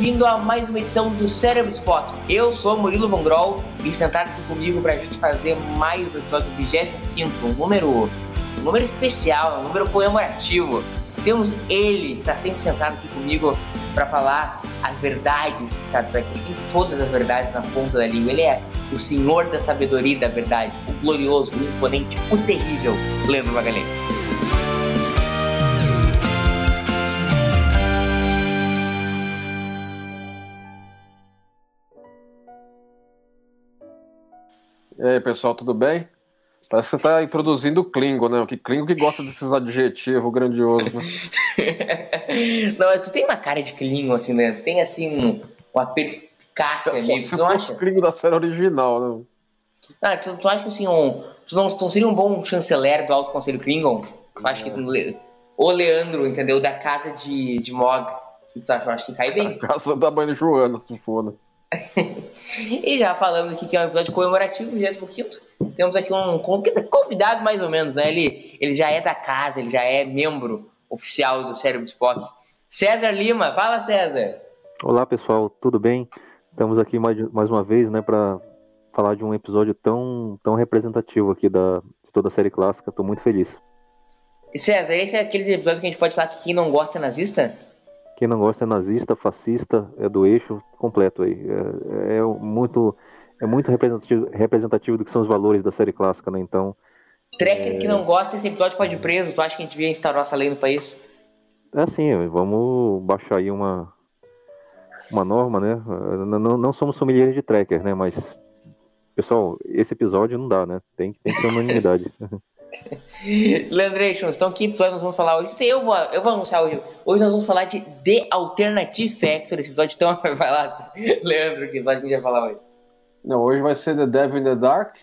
Bem-vindo a mais uma edição do Cérebro Spot. Eu sou Murilo Von Groll e sentado aqui comigo para a gente fazer mais um episódio do 25, um número, um número especial, um número comemorativo. Temos ele, que está sempre sentado aqui comigo para falar as verdades de Star Trek. Ele tem todas as verdades na ponta da língua. Ele é o senhor da sabedoria e da verdade, o glorioso, o imponente, o terrível Leandro Magalhães. E aí, pessoal, tudo bem? Parece que você está introduzindo o Klingon, né? O que Klingon que gosta desses adjetivos grandiosos, né? não, mas tu tem uma cara de Klingon, assim, né? Tu tem, assim, um, uma perspicácia meio, tu não acha? Klingon da série original, né? Ah, tu, tu acha que, assim, um, tu não, tu seria um bom chanceler do Alto Conselho Klingon? Tu acha é. que o Leandro, entendeu? Da casa de, de Mog. O que tu acha? Eu acho que cai bem. A casa da mãe Joana, se foda. e já falando aqui que é um episódio comemorativo, 25 temos aqui um convidado mais ou menos, né? Ele, ele já é da casa, ele já é membro oficial do Cérebro de Spock. César Lima, fala César! Olá pessoal, tudo bem? Estamos aqui mais, mais uma vez, né, para falar de um episódio tão, tão representativo aqui da, de toda a série clássica. Estou muito feliz. E César, esse é aqueles episódios que a gente pode falar que quem não gosta é nazista? Quem não gosta é nazista, fascista, é do eixo completo aí. É, é muito é muito representativo, representativo do que são os valores da série clássica, né? Então. Tracker é... que não gosta desse episódio pode ir preso. Tu acha que a gente devia instaurar essa lei no país? É assim, vamos baixar aí uma, uma norma, né? Não, não somos familiares de tracker, né? Mas, pessoal, esse episódio não dá, né? Tem, tem que ter unanimidade. Leandration, então que episódio nós vamos falar hoje? Eu vou, eu vou anunciar hoje. Hoje nós vamos falar de The Alternative Factor, esse episódio então vai lá, Leandro, que episódio a gente vai falar hoje? Não, hoje vai ser The Devil in the Dark,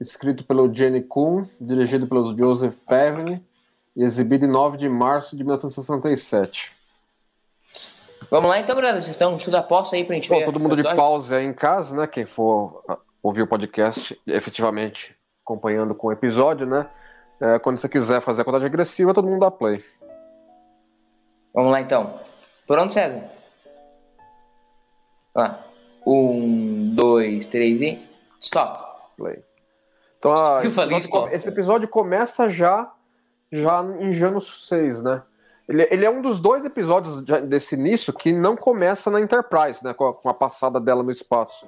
escrito pelo Jenny Kuhn, dirigido pelo Joseph Pevney e exibido em 9 de março de 1967. Vamos lá então, galera, vocês estão tudo a posto aí pra gente Bom, ver. Todo mundo de pausa aí em casa, né? Quem for ouvir o podcast efetivamente acompanhando com o episódio, né? É, quando você quiser fazer a contagem regressiva, todo mundo dá play. Vamos lá então. Pronto, César? Lá. Um, dois, três e. Stop. Play. Então, a, Eu falei stop. esse episódio começa já, já em Janus 6, né? Ele, ele, é um dos dois episódios desse início que não começa na Enterprise, né? Com a, com a passada dela no espaço.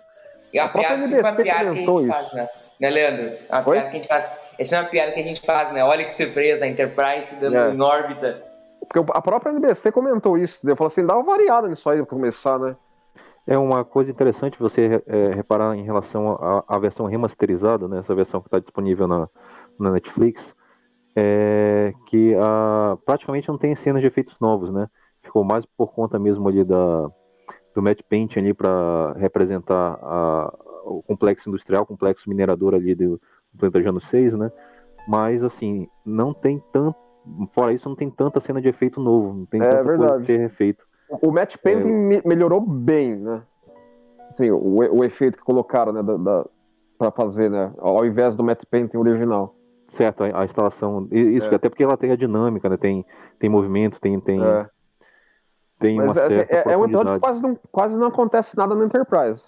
E a, a própria NBC comentou isso. Faz, né? Né, Leandro? É uma piada que a gente faz. Essa é uma piada que a gente faz, né? Olha que surpresa, a Enterprise dando é. em órbita. Porque a própria NBC comentou isso. Eu falou assim, dá uma variada nisso aí pra começar, né? É uma coisa interessante você é, reparar em relação à, versão remasterizada, né? Essa versão que está disponível na, na Netflix, é que a, praticamente não tem cenas de efeitos novos, né? Ficou mais por conta mesmo ali da, do matte paint ali para representar a, o complexo industrial, o complexo minerador ali do, do planeta Jano 6, né? Mas, assim, não tem tanto. Fora isso, não tem tanta cena de efeito novo, não tem é, tanta verdade. coisa de ser refeito. O Matt Painting é... melhorou bem, né? Assim, o, o efeito que colocaram, né, da, da para fazer, né? Ao invés do Matt Painting original. Certo, a, a instalação. Isso, é. até porque ela tem a dinâmica, né? Tem, tem movimento, tem. tem... É. Tem Mas, uma assim, é, é um episódio que quase não, quase não acontece nada na Enterprise.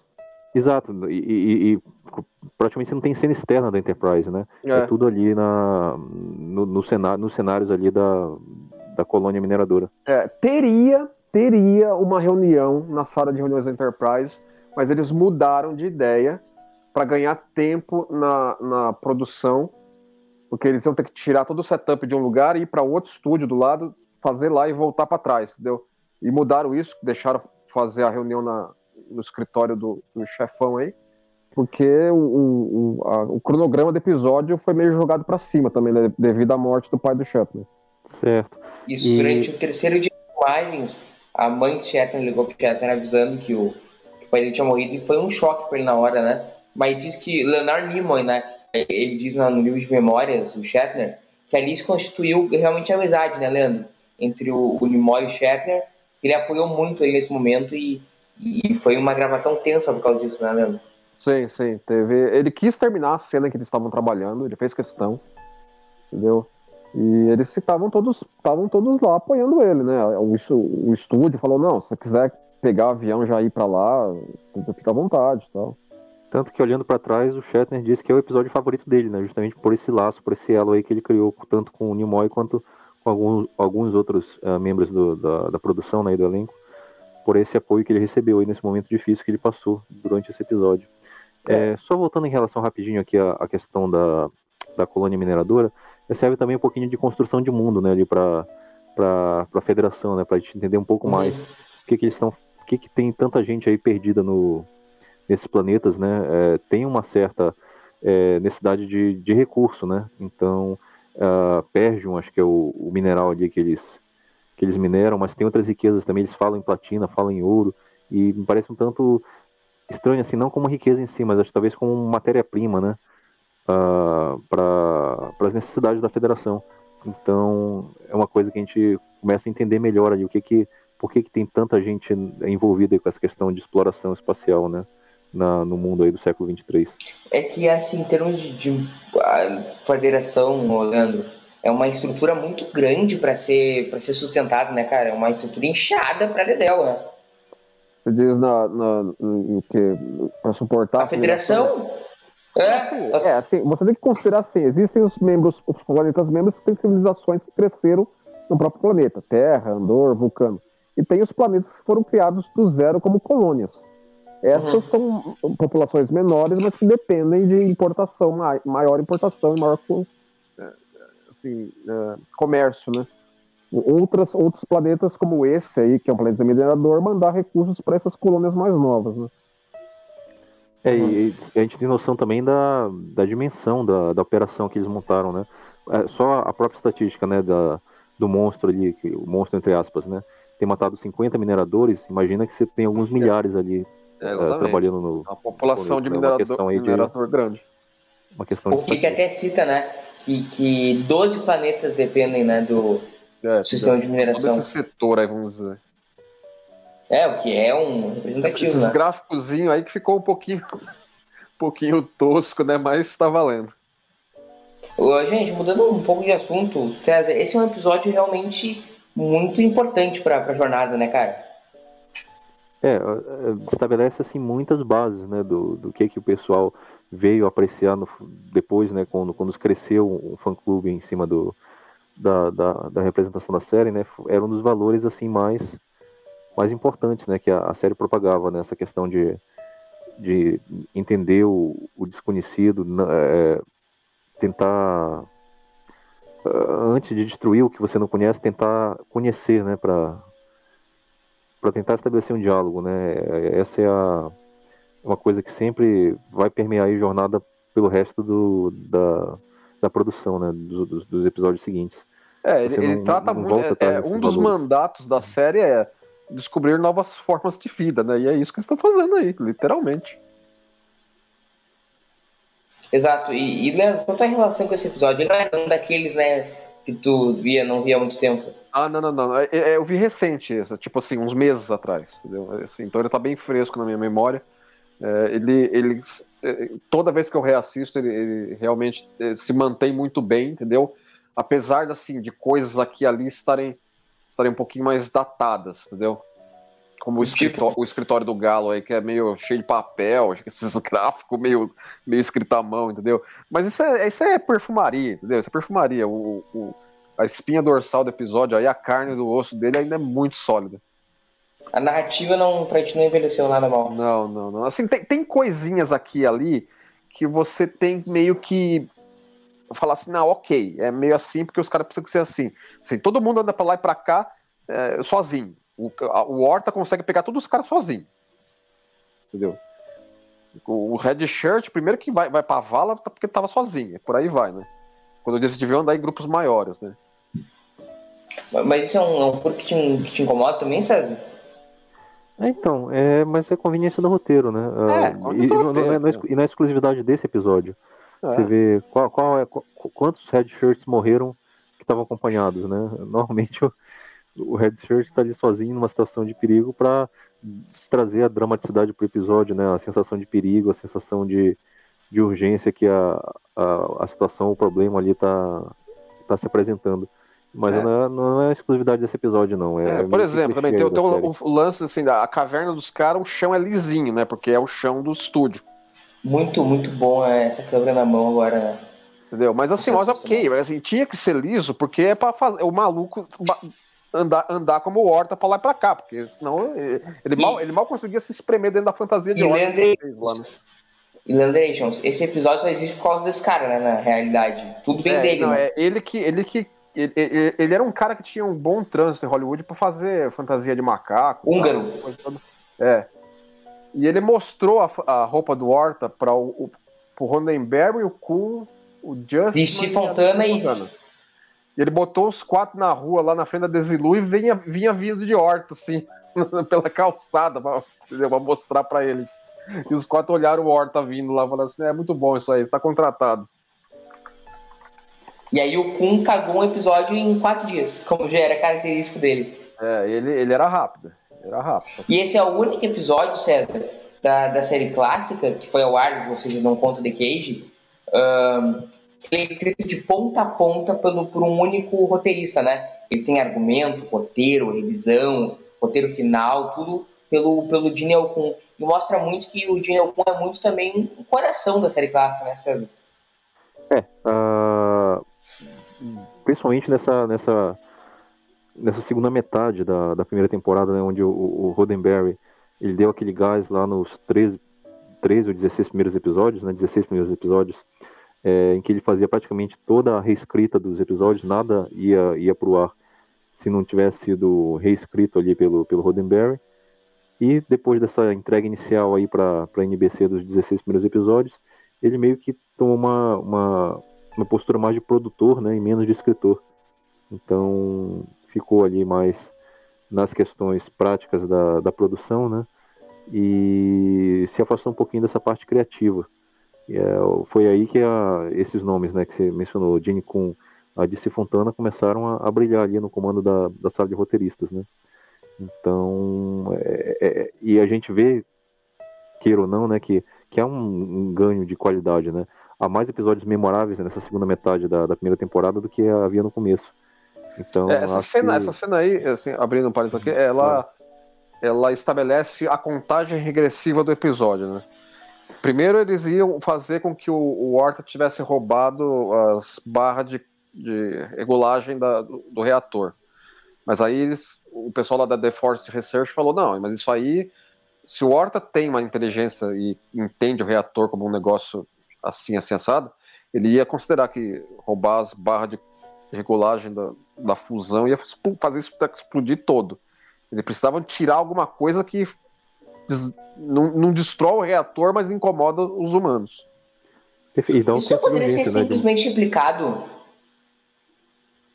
Exato, e, e, e, praticamente você não tem cena externa da Enterprise, né? É, é tudo ali na, no, no cenário, nos cenários ali da, da colônia mineradora. É, teria, teria uma reunião na sala de reuniões da Enterprise, mas eles mudaram de ideia para ganhar tempo na, na produção, porque eles iam ter que tirar todo o setup de um lugar e ir para outro estúdio do lado, fazer lá e voltar para trás, entendeu? E mudaram isso, deixaram fazer a reunião na, no escritório do, do chefão aí, porque o, o, a, o, cronograma do episódio foi meio jogado para cima também, né, devido à morte do pai do Shatner. Certo. Isso, e... durante o terceiro dia de filmagens, a mãe de Shatner ligou pro Shatner avisando que o, que o pai dele tinha morrido e foi um choque para ele na hora, né? Mas diz que Leonard Nimoy, né? Ele diz no livro de memórias, o Shatner, que ali se constituiu realmente a amizade, né, Leandro? Entre o, o Nimoy e o Shatner. Ele apoiou muito ele nesse momento e, e foi uma gravação tensa por causa disso, né, Leandro? Sim, sim. Teve... Ele quis terminar a cena que eles estavam trabalhando, ele fez questão. Entendeu? E eles estavam todos, estavam todos lá apoiando ele, né? O, o estúdio falou, não, se você quiser pegar o avião já ir para lá, fica à vontade tal. Tanto que olhando para trás, o Shatner disse que é o episódio favorito dele, né? Justamente por esse laço, por esse elo aí que ele criou, tanto com o Nimoy quanto com alguns, alguns outros uh, membros do, da, da, produção, né, do elenco, por esse apoio que ele recebeu aí nesse momento difícil que ele passou durante esse episódio. É, só voltando em relação rapidinho aqui à, à questão da, da colônia mineradora, serve também um pouquinho de construção de mundo, né, ali para a federação, né, para a gente entender um pouco uhum. mais o que que eles estão, o que que tem tanta gente aí perdida no nesses planetas, né, é, tem uma certa é, necessidade de, de recurso, né, então uh, Pergium, acho que é o, o, mineral ali que eles que eles mineram, mas tem outras riquezas também, eles falam em platina, falam em ouro, e me parece um tanto estranho, assim, não como riqueza em si, mas acho talvez como matéria-prima, né, uh, para as necessidades da federação. Então, é uma coisa que a gente começa a entender melhor ali, o que que, por que, que tem tanta gente envolvida com essa questão de exploração espacial, né? Na, no mundo aí do século 23. É que, assim, em termos de, de federação, Leandro, é uma estrutura muito grande para ser, ser sustentada, né, cara? É uma estrutura inchada para Dedel, né? Você diz na, na, no que para suportar a federação? É, é, assim, você tem que considerar assim, existem os membros, os planetas membros que têm civilizações que cresceram no próprio planeta, Terra, Andor, Vulcano. E tem os planetas que foram criados do zero como colônias. Essas uhum. são populações menores, mas que dependem de importação, maior importação e maior é, assim, é, comércio, né? Outras, outros planetas como esse aí, que é um planeta minerador, mandar recursos para essas colônias mais novas, né? É, e a gente tem noção também da, da dimensão da, da operação que eles montaram, né? É, só a própria estatística, né, da, do monstro ali, que, o monstro entre aspas, né? Tem matado 50 mineradores, imagina que você tem alguns milhares ali é, é, trabalhando no. A população de minerador, minerador de, grande. Uma questão o que, que até cita, né? Que, que 12 planetas dependem né, do é, sistema de mineração. Todo esse setor aí, vamos dizer. É, o que é um representativo, Esses né? gráficos aí que ficou um pouquinho, um pouquinho tosco, né? Mas tá valendo. Ô, gente, mudando um pouco de assunto, César, esse é um episódio realmente muito importante para a jornada, né, cara? É, é, estabelece assim muitas bases, né, do, do que que o pessoal veio apreciar depois, né, quando, quando cresceu um fã-clube em cima do, da, da, da, representação da série, né, era um dos valores assim mais mais importantes, né, que a, a série propagava, né, essa questão de, de entender o, o desconhecido, é, tentar antes de destruir o que você não conhece, tentar conhecer, né, para para tentar estabelecer um diálogo, né? Essa é a, uma coisa que sempre vai permear a jornada pelo resto do, da, da produção, né? Dos, dos episódios seguintes. É, ele, ele trata não muito. É, é um dos valores. mandatos da série é descobrir novas formas de vida, né? E é isso que eles estão fazendo aí, literalmente. Exato. E, e Leandro, quanto à relação com esse episódio, ele não é um daqueles, né, que tu via, não via há muito tempo. Ah, não, não, não. É, é, eu vi recente tipo assim, uns meses atrás, entendeu? Assim, então ele tá bem fresco na minha memória. É, ele, ele, é, toda vez que eu reassisto, ele, ele realmente é, se mantém muito bem, entendeu? Apesar assim, de coisas aqui e ali estarem estarem um pouquinho mais datadas, entendeu? Como o tipo- escritório, o escritório do Galo aí, que é meio cheio de papel, esses gráficos meio, meio escrito à mão, entendeu? Mas isso é, isso é perfumaria, entendeu? Isso é perfumaria. O, o, a espinha dorsal do episódio aí, a carne do osso dele ainda é muito sólida. A narrativa não, pra gente não envelheceu nada mal. Não, não, não. Assim, tem, tem coisinhas aqui e ali que você tem meio que falar assim, não, ok, é meio assim porque os caras precisam ser assim. assim. Todo mundo anda para lá e para cá é, sozinho. O, a, o Horta consegue pegar todos os caras sozinho. entendeu? O Red Shirt, primeiro que vai, vai pra vala porque tava sozinho, por aí vai, né? Quando eles deviam andar em grupos maiores, né? Mas isso é um, é um furo que te, que te incomoda também, César? É, então, é, mas é conveniência do roteiro, né? É, Ah, e, do não- é- roteiro, não é- não é exclusividade desse episódio. É. Você vê qual, qual é, qu- quantos Red Shirts morreram que estavam acompanhados, né? Normalmente o, o Red Shirt está ali sozinho numa situação de perigo para trazer a dramaticidade pro episódio, né? A sensação de perigo, a sensação de, de urgência que a, a, a situação, o problema ali tá, tá se apresentando. Mas É. não, é, não é exclusividade desse episódio, não. É, É, é por exemplo, também clichê tem, tem o, lance assim, da a caverna dos caras, o chão é lisinho, né? Porque é o chão do estúdio. Muito, muito bom é, essa câmera na mão agora, né? Entendeu? Mas assim, mas Sensacional. ok, mas assim, tinha que ser liso, porque é pra fazer o maluco andar, andar como horta pra lá e pra cá, porque senão ele, ele E- mal, ele mal conseguia se espremer dentro da fantasia de horta lá, né? E Landrations, esse episódio só existe por causa desse cara, né? Na realidade. Tudo vem É, dele. não, né? é ele que. Ele que ele, ele- ele era um cara que tinha um bom trânsito em Hollywood pra fazer fantasia de macaco. Húngaro. É. E ele mostrou a, a roupa do Horta para o, o Rondenberry, o Kuhn, o Justin. E Steve Fontana e- E ele botou os quatro na rua, lá na frente da Desilu, e vinha, vinha vindo de horta, assim, pela calçada, pra mostrar pra eles. E os quatro olharam o horta vindo lá, falando assim: é muito bom isso aí, tá contratado. E aí o Kun cagou um episódio em quatro dias, como já era característico dele. É, ele, ele era rápido. Era rápido. E esse é o único episódio, César, da, da série clássica, que foi ao ar, ou seja, não conta The Cage, ahn, que é escrito de ponta a ponta pelo, por um único roteirista, né? Ele tem argumento, roteiro, revisão, roteiro final, tudo pelo, pelo Gene Kun. E mostra muito que o Gene Kun é muito também o coração da série clássica, né, César? Ah, principalmente nessa, nessa, nessa segunda metade da, da primeira temporada, né, onde o, o Roddenberry ele deu aquele gás lá nos 13, 13 ou 16 primeiros episódios, né, 16 primeiros episódios, é, em que ele fazia praticamente toda a reescrita dos episódios, nada ia, ia pro ar se não tivesse sido reescrito ali pelo, pelo Roddenberry. E depois dessa entrega inicial aí para a NBC dos 16 primeiros episódios, ele meio que tomou uma, uma, uma postura mais de produtor né, e menos de escritor. Então ficou ali mais nas questões práticas da, da produção né, e se afastou um pouquinho dessa parte criativa. E, é, foi aí que a, esses nomes né, que você mencionou, Gene Kuhn, a DC Fontana, começaram a, a brilhar ali no comando da, da sala de roteiristas. Né? Então, é, é, e a gente vê, queira ou não, né, que, que há um, um ganho de qualidade, né? Há mais episódios memoráveis nessa segunda metade da, da primeira temporada do que havia no começo. Então, É, essa, cena, que- essa cena aí, assim, abrindo um parênteses aqui, ela, ela estabelece a contagem regressiva do episódio, né? Primeiro eles iam fazer com que o, o Horta tivesse roubado as barras de, de regulagem da- do, do reator. Mas aí eles, o pessoal lá da The Force Research falou, não, mas isso aí, se o Horta tem uma inteligência e entende o reator como um negócio assim, assim, assado, ele ia considerar que roubar as barras de regulagem da, da fusão ia fazer isso explodir todo. Eles precisavam tirar alguma coisa que des- não, não destrói o reator, mas incomoda os humanos. E dá um Isso poderia ser né? de- simplesmente implicado.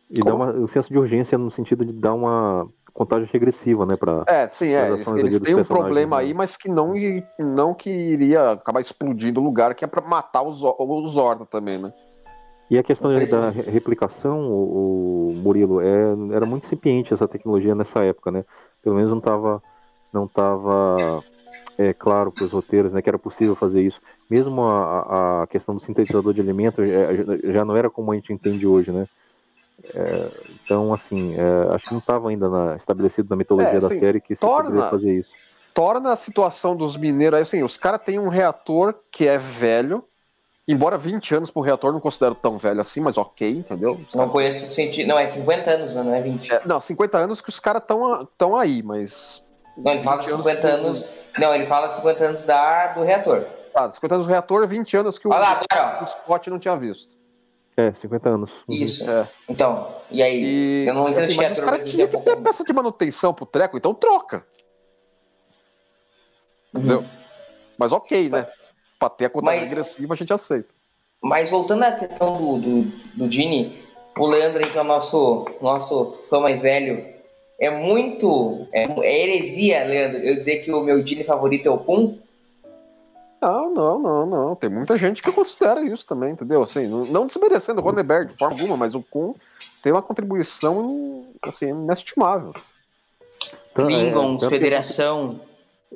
E dá uma, o senso de urgência no sentido de dar uma contagem regressiva, né? Pra, É, sim, é. Eles, eles têm um problema né? aí, mas que não, não que iria acabar explodindo o lugar, que é pra matar os, os Horta também, né? E a questão da re- replicação, o, o Murilo, é, era muito incipiente essa tecnologia nessa época, né? Pelo menos não estava não tava, é, claro para os roteiros né, que era possível fazer isso. Mesmo a, a questão do sintetizador de elementos é, já não era como a gente entende hoje, né? É, então, assim, é, acho que não estava ainda na- estabelecido na mitologia É, da assim, série que se torna- poderia fazer isso. Torna a situação dos mineiros aí, assim, os caras têm um reator que é velho, embora 20 anos pro reator não considero tão velho assim, mas ok, entendeu? Os Não conheço o sentido. Não, é 50 anos, não é 20. É, não, 50 anos que os caras estão aí, mas. Não, ele fala 20 anos 50 do- anos. Não, ele fala 50 anos da, do reator. Ah, 50 anos do reator, 20 anos que o, Olha lá, agora, o Scott não tinha visto. É, 50 anos. Uhum. Isso. É. Então, e aí? E, Eu não entendo assim, mas os caras tinham que ter peça de manutenção pro treco, então troca. Entendeu? Mas ok, né? Pra ter a contagem Mas- regressiva, a gente aceita. Mas voltando à questão do, do, do Dini, o Leandro aí, que é o nosso, nosso fã mais velho, é muito. É, é heresia, Leandro, eu dizer que o meu Dini favorito é o Kun. Não, não, não, não. Tem muita gente que considera isso também, entendeu? Assim, não, desmerecendo o Ronenberg de forma alguma, mas o Kuhn tem uma contribuição assim, inestimável. Então, é, Klingons, tanto que Federação.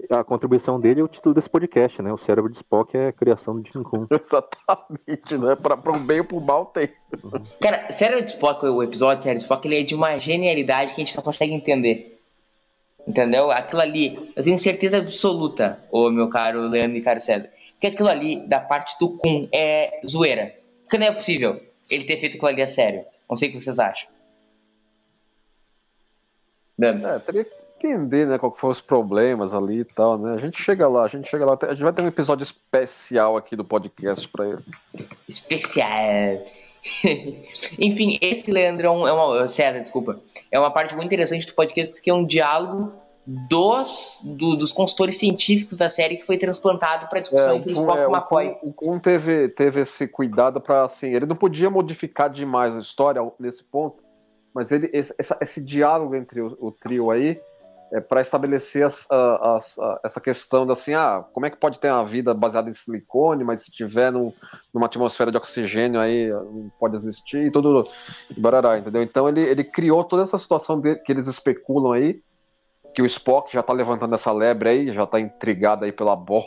A contribuição dele é o título desse podcast, né? O cérebro de Spock é a criação do Jim Kun. Exatamente, né? Pra, pra um bem ou pro mal tem. Cara, sério de Spock, o episódio sério de Spock, ele é de uma genialidade que a gente não consegue entender. Entendeu? Aquilo ali, eu tenho certeza absoluta, ô meu caro Leandro e caro César, que aquilo ali, da parte do Kun, é zoeira. Porque não é possível ele ter feito aquilo ali a sério. Não sei o que vocês acham. Leandro. É, teria que entender, né, qual que foram os problemas ali e tal, né? A gente chega lá, a gente chega lá. A gente vai ter um episódio especial aqui do podcast pra ele. especial. Enfim, esse Leandrão é uma. César, desculpa. É uma parte muito interessante do podcast porque é um diálogo dos, do- dos consultores científicos da série que foi transplantado para discussão entre o Kuhn- Spock é, e McCoy. O Kuhn teve, teve esse cuidado para assim, ele não podia modificar demais a história nesse ponto, mas ele esse, essa- esse diálogo entre o, o trio aí é para estabelecer as- a- a- essa questão da assim, ah, como é que pode ter uma vida baseada em silicone, mas se tiver num- numa atmosfera de oxigênio aí não pode existir e tudo barará, entendeu? Então ele, ele criou toda essa situação de- que eles especulam aí, que o Spock já tá levantando essa lebre aí, já tá intrigado aí pela bola.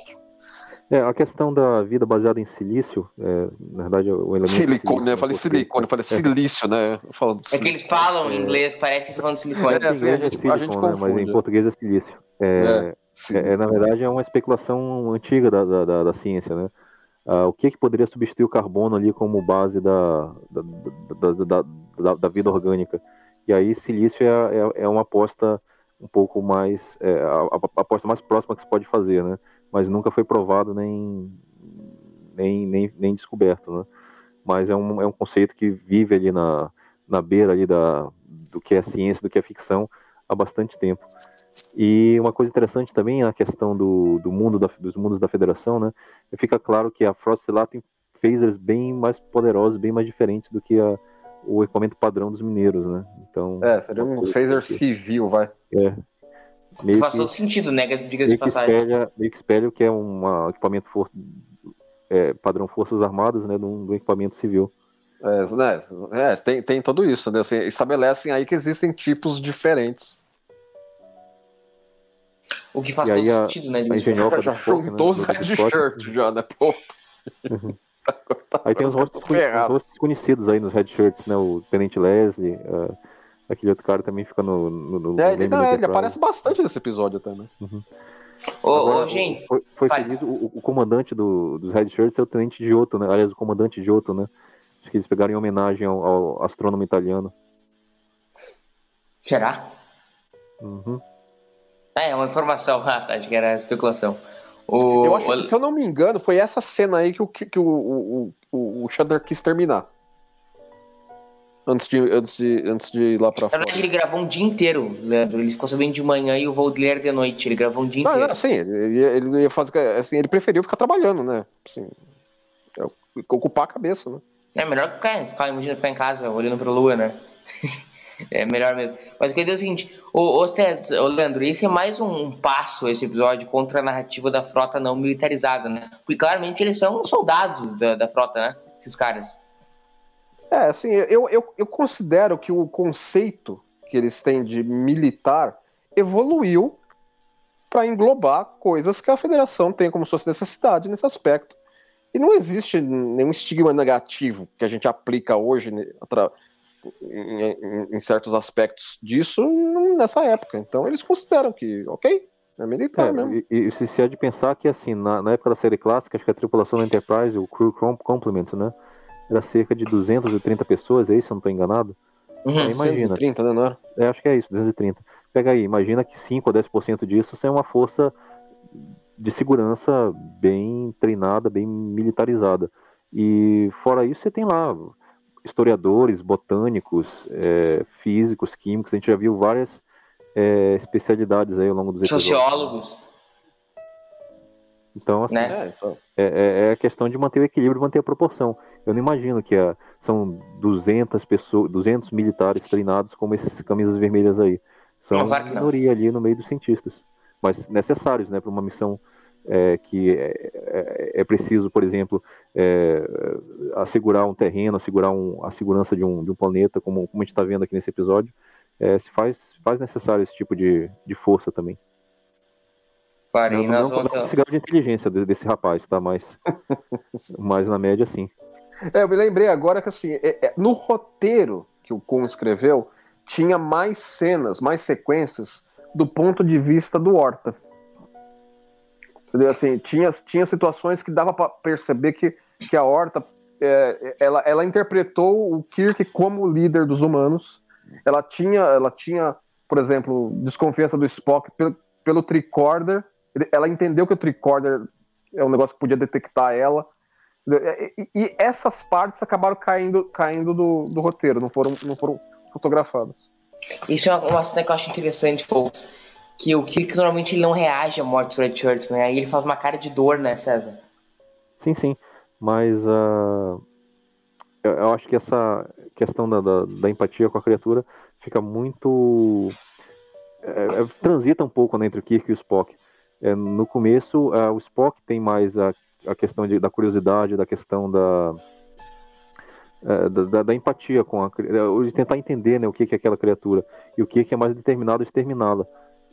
É, a questão da vida baseada em silício, é, na verdade, o elemento. Silicone, né? Eu silício, falei silicone, eu falei silício, né? Falo É que eles falam em inglês, parece que estão falando de silicone. É, assim, a gente- silicone, a gente né, mas em português é silício. É, é, é, na verdade, é uma especulação antiga da, da, da- da ciência, né? Ah, o que, que poderia substituir o carbono ali como base da, da, da, da, da- da vida orgânica? E aí, silício é, é, é uma aposta um pouco mais. é, a, a- a aposta mais próxima que se pode fazer, né? Mas nunca foi provado nem, nem, nem, nem descoberto, né? Mas é um, é um conceito que vive ali na, na beira ali da, do que é ciência, do que é ficção há bastante tempo. E uma coisa interessante também é a questão do, do mundo da, dos mundos da federação, né? Fica claro que a Frota Estelar tem phasers bem mais poderosos, bem mais diferentes do que a, o equipamento padrão dos mineiros, né? Então, É, seria um phaser civil, vai. Meio Faz que, todo sentido, né? Diga-se de meio que passagem. espelha, meio que espelha o que é um equipamento for, é, padrão Forças Armadas, né? De de um equipamento civil. É, né? É, tem, tem tudo isso, né? Assim, estabelecem aí que existem tipos diferentes. O que faz E todo aí a- sentido, né? A de engenhoca Já do né, juntou os do- do red Scott. shirt já, né? Pô, Aí tem os Agora rostos, conhecidos aí nos red shirts, né? O Tenente Leslie, ah, aquele outro cara também fica no. no, no É, ele, não, do ele aparece bastante nesse episódio até, né? Ô, ô, Agora, gente, Foi, foi feliz, o, o comandante do, dos Red Shirts é o Tenente Giotto, né? Aliás, o comandante Giotto, né? Acho que eles pegaram em homenagem ao, ao astrônomo italiano. será? Uhum. É, é uma informação, ah, tá, acho que era especulação. O, Eu acho o- que, se eu não me engano, foi essa cena aí que o, que, o, o, o, o Shudder quis terminar. Antes de, antes de, antes de ir lá pra Na fora. verdade, ele gravou um dia inteiro, Leandro. Ele ficou sabendo de manhã e o voo dele era de noite. Ele gravou um dia Não, inteiro. não, sim, ele ia, ele ia fazer. Assim, ele preferiu ficar trabalhando, né? Assim, é, ocupar a cabeça, né? É melhor que ficar, ficar, imagina ficar em casa olhando pra lua, né? é melhor mesmo. Mas o que eu digo é o seguinte, ô, ô, César, ô Leandro, esse é mais um, um passo, esse episódio, contra a narrativa da frota não militarizada, né? Porque claramente eles são soldados da, da frota, né? Esses caras. É, assim, eu, eu, eu considero que o conceito que eles têm de militar evoluiu para englobar coisas que a federação tem como sua necessidade nesse aspecto. E não existe nenhum estigma negativo que a gente aplica hoje né, em, em- certos aspectos disso nessa época. Então eles consideram que, ok, é militar É, mesmo. e, e se se é de pensar que, assim, na, na época da série clássica, acho que a tripulação da Enterprise, o Crew Com- Complement, né? Era cerca de 230 pessoas, é isso? Se eu não estou enganado? Uhum. Aí imagina. 130, né, não era? É, acho que é isso, 230. Pega aí, imagina que 5 ou 10% disso é uma força de segurança bem treinada, bem militarizada. E fora isso, você tem lá historiadores, botânicos, é, físicos, químicos, a gente já viu várias é, especialidades aí ao longo dos episódios. Sociólogos. Então, assim, Né? É, então. é, é, é questão de manter o equilíbrio, manter a proporção. Eu não imagino que a- são 200 pessoas, 200 militares treinados como esses camisas vermelhas aí. São Não, uma não. minoria ali no meio dos cientistas, mas necessários, né, para uma missão é, que é, é- é preciso, por exemplo, é, assegurar um terreno, assegurar um- a segurança de um, de um planeta, como, como a gente está vendo aqui nesse episódio. é, se faz, faz necessário esse tipo de, de força também. Claro, Não, e não, não vamos esse grau de inteligência de- desse rapaz, tá? Mas, mas na média, sim. É, eu me lembrei agora que assim, é- é, no roteiro que o Kuhn escreveu, tinha mais cenas, mais sequências do ponto de vista do Horta. Entendeu? Assim, tinha, tinha situações que dava para perceber que, que a Horta é, ela, ela interpretou o Kirk como líder dos humanos. Ela tinha, ela tinha, por exemplo, desconfiança do Spock pelo, pelo tricorder. Ela entendeu que o tricorder é um negócio que podia detectar ela. E, e- essas partes acabaram caindo, caindo do, do roteiro, não foram, não foram fotografadas. Isso é uma, uma cena que eu acho interessante, folks. Que o Kirk normalmente ele não reage à morte do Red Shirts, né? Aí ele faz uma cara de dor, né, César? Sim, sim. Mas ah, eu, eu acho que essa questão da, da, da empatia com a criatura fica muito. é, é, transita um pouco né, entre o Kirk e o Spock. É, no começo, ah, o Spock tem mais a, a questão de- da curiosidade, da questão da, é, da, da- empatia com a é, de tentar entender né, o que é aquela criatura e o que que é mais determinado exterminá-la.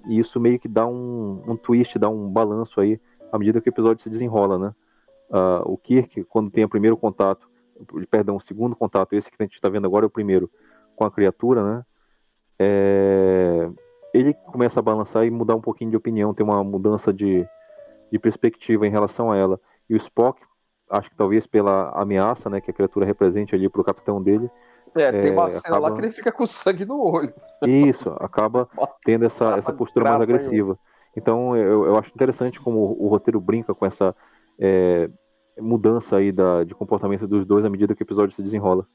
E isso meio que dá um, um twist, dá um balanço aí à medida que o episódio se desenrola, né? Ah, o Kirk, quando tem o primeiro contato, perdão, o segundo contato, esse que a gente está vendo agora é o primeiro, com a criatura, né? É, ele começa a balançar e mudar um pouquinho de opinião, tem uma mudança de, de perspectiva em relação a ela. E o Spock, acho que talvez pela ameaça, né, que a criatura represente ali para o capitão dele, É, tem uma É, cena acaba- lá que ele fica com sangue no olho. isso acaba tendo essa, essa postura mais hein? agressiva. Então eu, eu acho interessante como o, o roteiro brinca com essa é, mudança aí da, de comportamento dos dois à medida que o episódio se desenrola.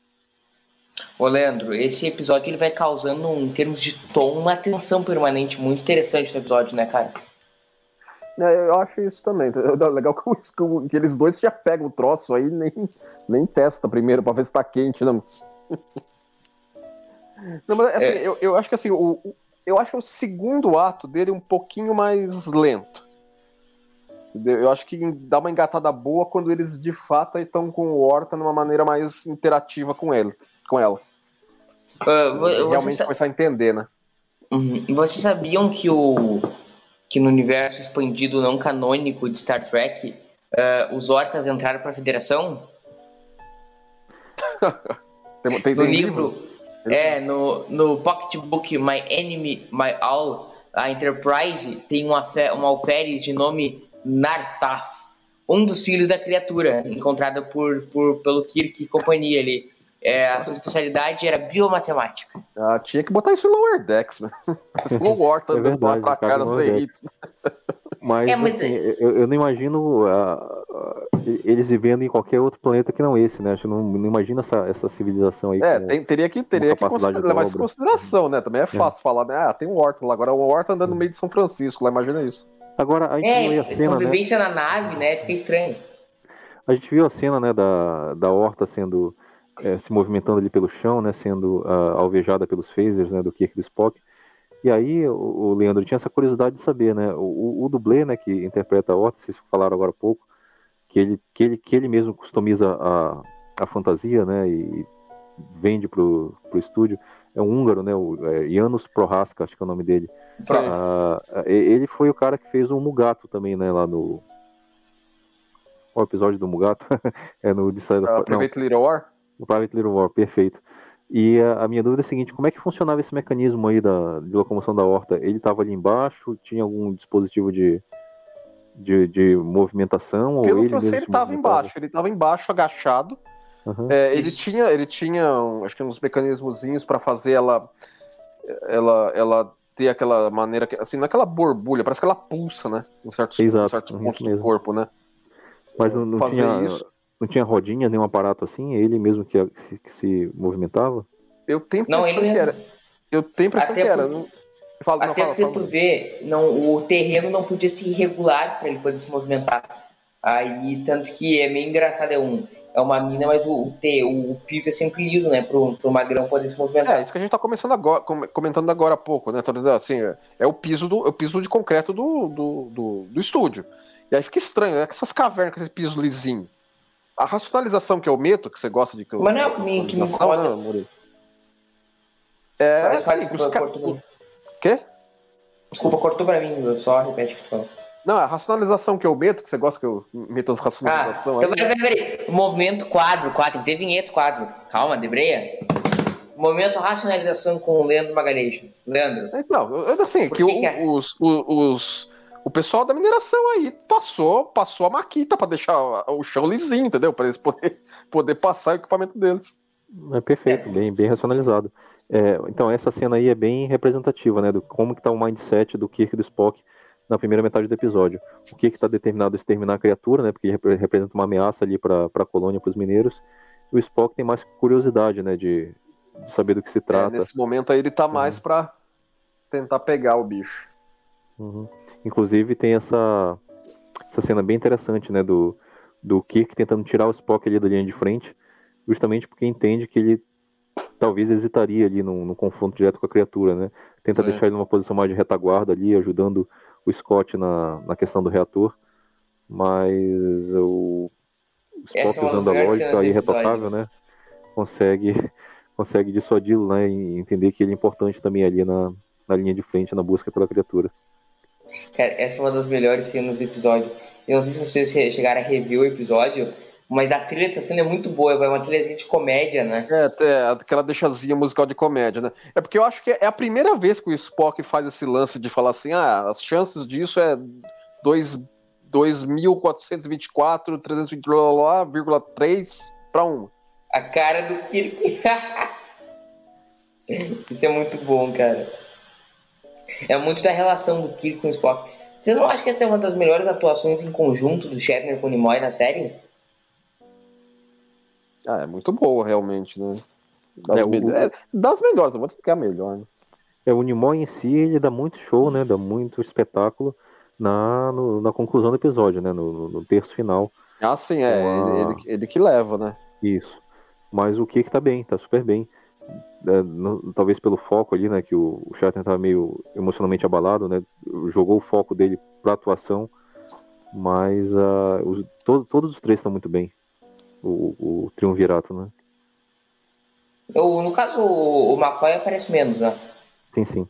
Ô, Leandro, esse episódio ele vai causando, em termos de tom, uma tensão permanente muito interessante no episódio, né, cara? É, eu acho isso também. É legal que, que que eles dois já pegam o troço aí e nem, nem testa primeiro pra ver se tá quente, não. Não, mas assim, É. eu, eu acho que assim, o, o- eu acho o segundo ato dele um pouquinho mais lento. Entendeu? Eu acho que dá uma engatada boa quando eles de fato estão com o Horta numa maneira mais interativa com ele, com ela. Vocês realmente começar a entender, né? Uhum. E vocês sabiam que o que no universo expandido não canônico de Star Trek, ah, os Hortas entraram para a Federação? Tem, tem, No tem livro, é, no, no Pocketbook My Enemy, My All, a Enterprise tem uma, uma alferes de nome Nartaf, um dos filhos da criatura, encontrada por, por, pelo Kirk e companhia ali. É, a sua especialidade era biomatemática. Ah, tinha que botar isso no Lower Decks, mano. Esse o Horta É andando pra lá verdade, pra cá Lower derritas. Mas, É, mas assim, eu, eu não imagino ah, ah, eles vivendo em qualquer outro planeta que não esse, né? Acho que não, não imagino essa, essa civilização aí. É, com- tem- teria que, teria que levar isso em consideração, né? Também é fácil falar, né? Ah, tem um Horta lá. Agora o Horta andando no meio de São Francisco lá, imagina isso. Agora, a gente viu aí É, a cena, né? convivência na nave, né? Fica estranho. A gente viu a cena, né, da, da Horta sendo é, se movimentando ali pelo chão, né, sendo ah, alvejada pelos phasers, né, do Kirk do Spock. E aí o, o Leandro tinha essa curiosidade de saber, né, o, o, o dublê, né, que interpreta a Horta, vocês falaram agora há pouco, que ele, que ele, que ele mesmo customiza a, a fantasia, né, e vende pro, pro estúdio, é um húngaro, né, o é, Janusz Prohaska, acho que é o nome dele. Ah, ele foi o cara que fez o Mugato também, né, lá no... É o episódio do Mugato? é no de Saída Uh, não, Private Little War? O Private Little War, perfeito. E a, a minha dúvida é a seguinte, como é que funcionava esse mecanismo aí da, de locomoção da horta? Ele estava ali embaixo, tinha algum dispositivo de, de, de movimentação? ou Pelo ele que eu sei, ele se tava movimentava? embaixo. Ele tava embaixo, agachado. Aham. É, ele Isso. tinha, ele tinha, acho que uns mecanismozinhos pra fazer ela, ela, ela ter aquela maneira, que- assim, não é aquela borbulha, parece que ela pulsa, né? Em certos, Exato, em certos uhum, pontos do corpo, né? Mas não, não fazer tinha, isso. Não tinha rodinha, nenhum aparato assim? É ele mesmo que, que, se, que se movimentava? Eu tenho a Não, ele que mesmo. era. Eu tenho impressão Até que era. porque- não- Fala, Até não, fala, porque tu vê, não, o terreno não podia ser irregular para ele poder se movimentar. Aí, tanto que é meio engraçado, é, um, é uma mina, mas o, o, te, o piso é sempre liso, né? Pro, pro magrão poder se movimentar. É, isso que a gente tá começando agora, com- comentando agora há pouco, né? Dizendo assim, é, é o piso do, é o piso de concreto do, do, do, do estúdio. E aí fica estranho, né? Com essas cavernas, com esse piso lisinho. A racionalização que eu meto, que você gosta de que eu. Mas não é o que me- racionalização, incomoda. né? É, Fala- assim, os desculpa, ca- cortou mim. quê? Desculpa, cortou pra mim, só repete o que tu falou. Não, a racionalização que eu meto, que você gosta que eu meto as Ah, racionalizações então aí. peraí, peraí. Momento quadro, quadro, tem que ter vinheta quadro. Calma, debreia. Momento racionalização com o Leandro Magalhães. Leandro, Então, eu- assim, Por que, que o- que é? os, o- os, o pessoal da mineração aí passou, passou a maquita pra deixar o chão lisinho, entendeu? Pra eles poder, poder passar o equipamento deles. É perfeito, bem, bem racionalizado. É, então, essa cena aí é bem representativa, né, do como que tá o mindset do Kirk e do Spock na primeira metade do episódio. O Kirk está determinado a exterminar a criatura, né, porque repre- representa uma ameaça ali para a colônia, para os mineiros. E o Spock tem mais curiosidade, né, de, de saber do que se É, trata. nesse momento aí ele tá mais pra tentar pegar o bicho. Uhum. Inclusive tem essa, essa cena bem interessante, né, do, do Kirk tentando tirar o Spock ali da linha de frente, justamente porque entende que ele talvez hesitaria ali no, confronto direto com a criatura, né? Tenta Sim. deixar ele numa posição mais de retaguarda ali, ajudando o Scott na, na questão do reator, mas o Spock é usando a lógica irretocável, né? Consegue, consegue dissuadi-lo, né? E entender que ele é importante também ali na, na linha de frente, na busca pela criatura. Cara, essa é uma das melhores cenas do episódio. Eu não sei se vocês che- chegaram a rever o episódio, mas a trilha dessa cena é muito boa, é uma trilhazinha de comédia, né? É, até aquela deixazinha musical de comédia, né? É porque eu acho que é a primeira vez que o Spock faz esse lance de falar assim: ah, as chances disso é 2 2.424, 320,3 para 1. A cara do Kirk. Isso é muito bom, cara. É muito da relação do Kirk com o Spock. Vocês não acham que essa é uma das melhores atuações em conjunto do Shatner com o Nimoy na série? Ah, é muito boa, realmente, né? Das, É, o- me- é, das melhores, não vou dizer que é a melhor, né? É, o Nimoy em si, ele dá muito show, né? Dá muito espetáculo na, no- na conclusão do episódio, né? No, no- no terço final. Ah, sim, é ele, ele, ele que leva, né? Isso. Mas o Kirk tá bem, tá super bem. É, não- talvez pelo foco ali, né? Que o, o Shatner tava meio emocionalmente abalado, né? Jogou o foco dele pra atuação. Mas ah, os- to- todos os três estão muito bem. O, o triunvirato, né? Eu, no caso, o, o McCoy aparece menos, né? Sim, sim.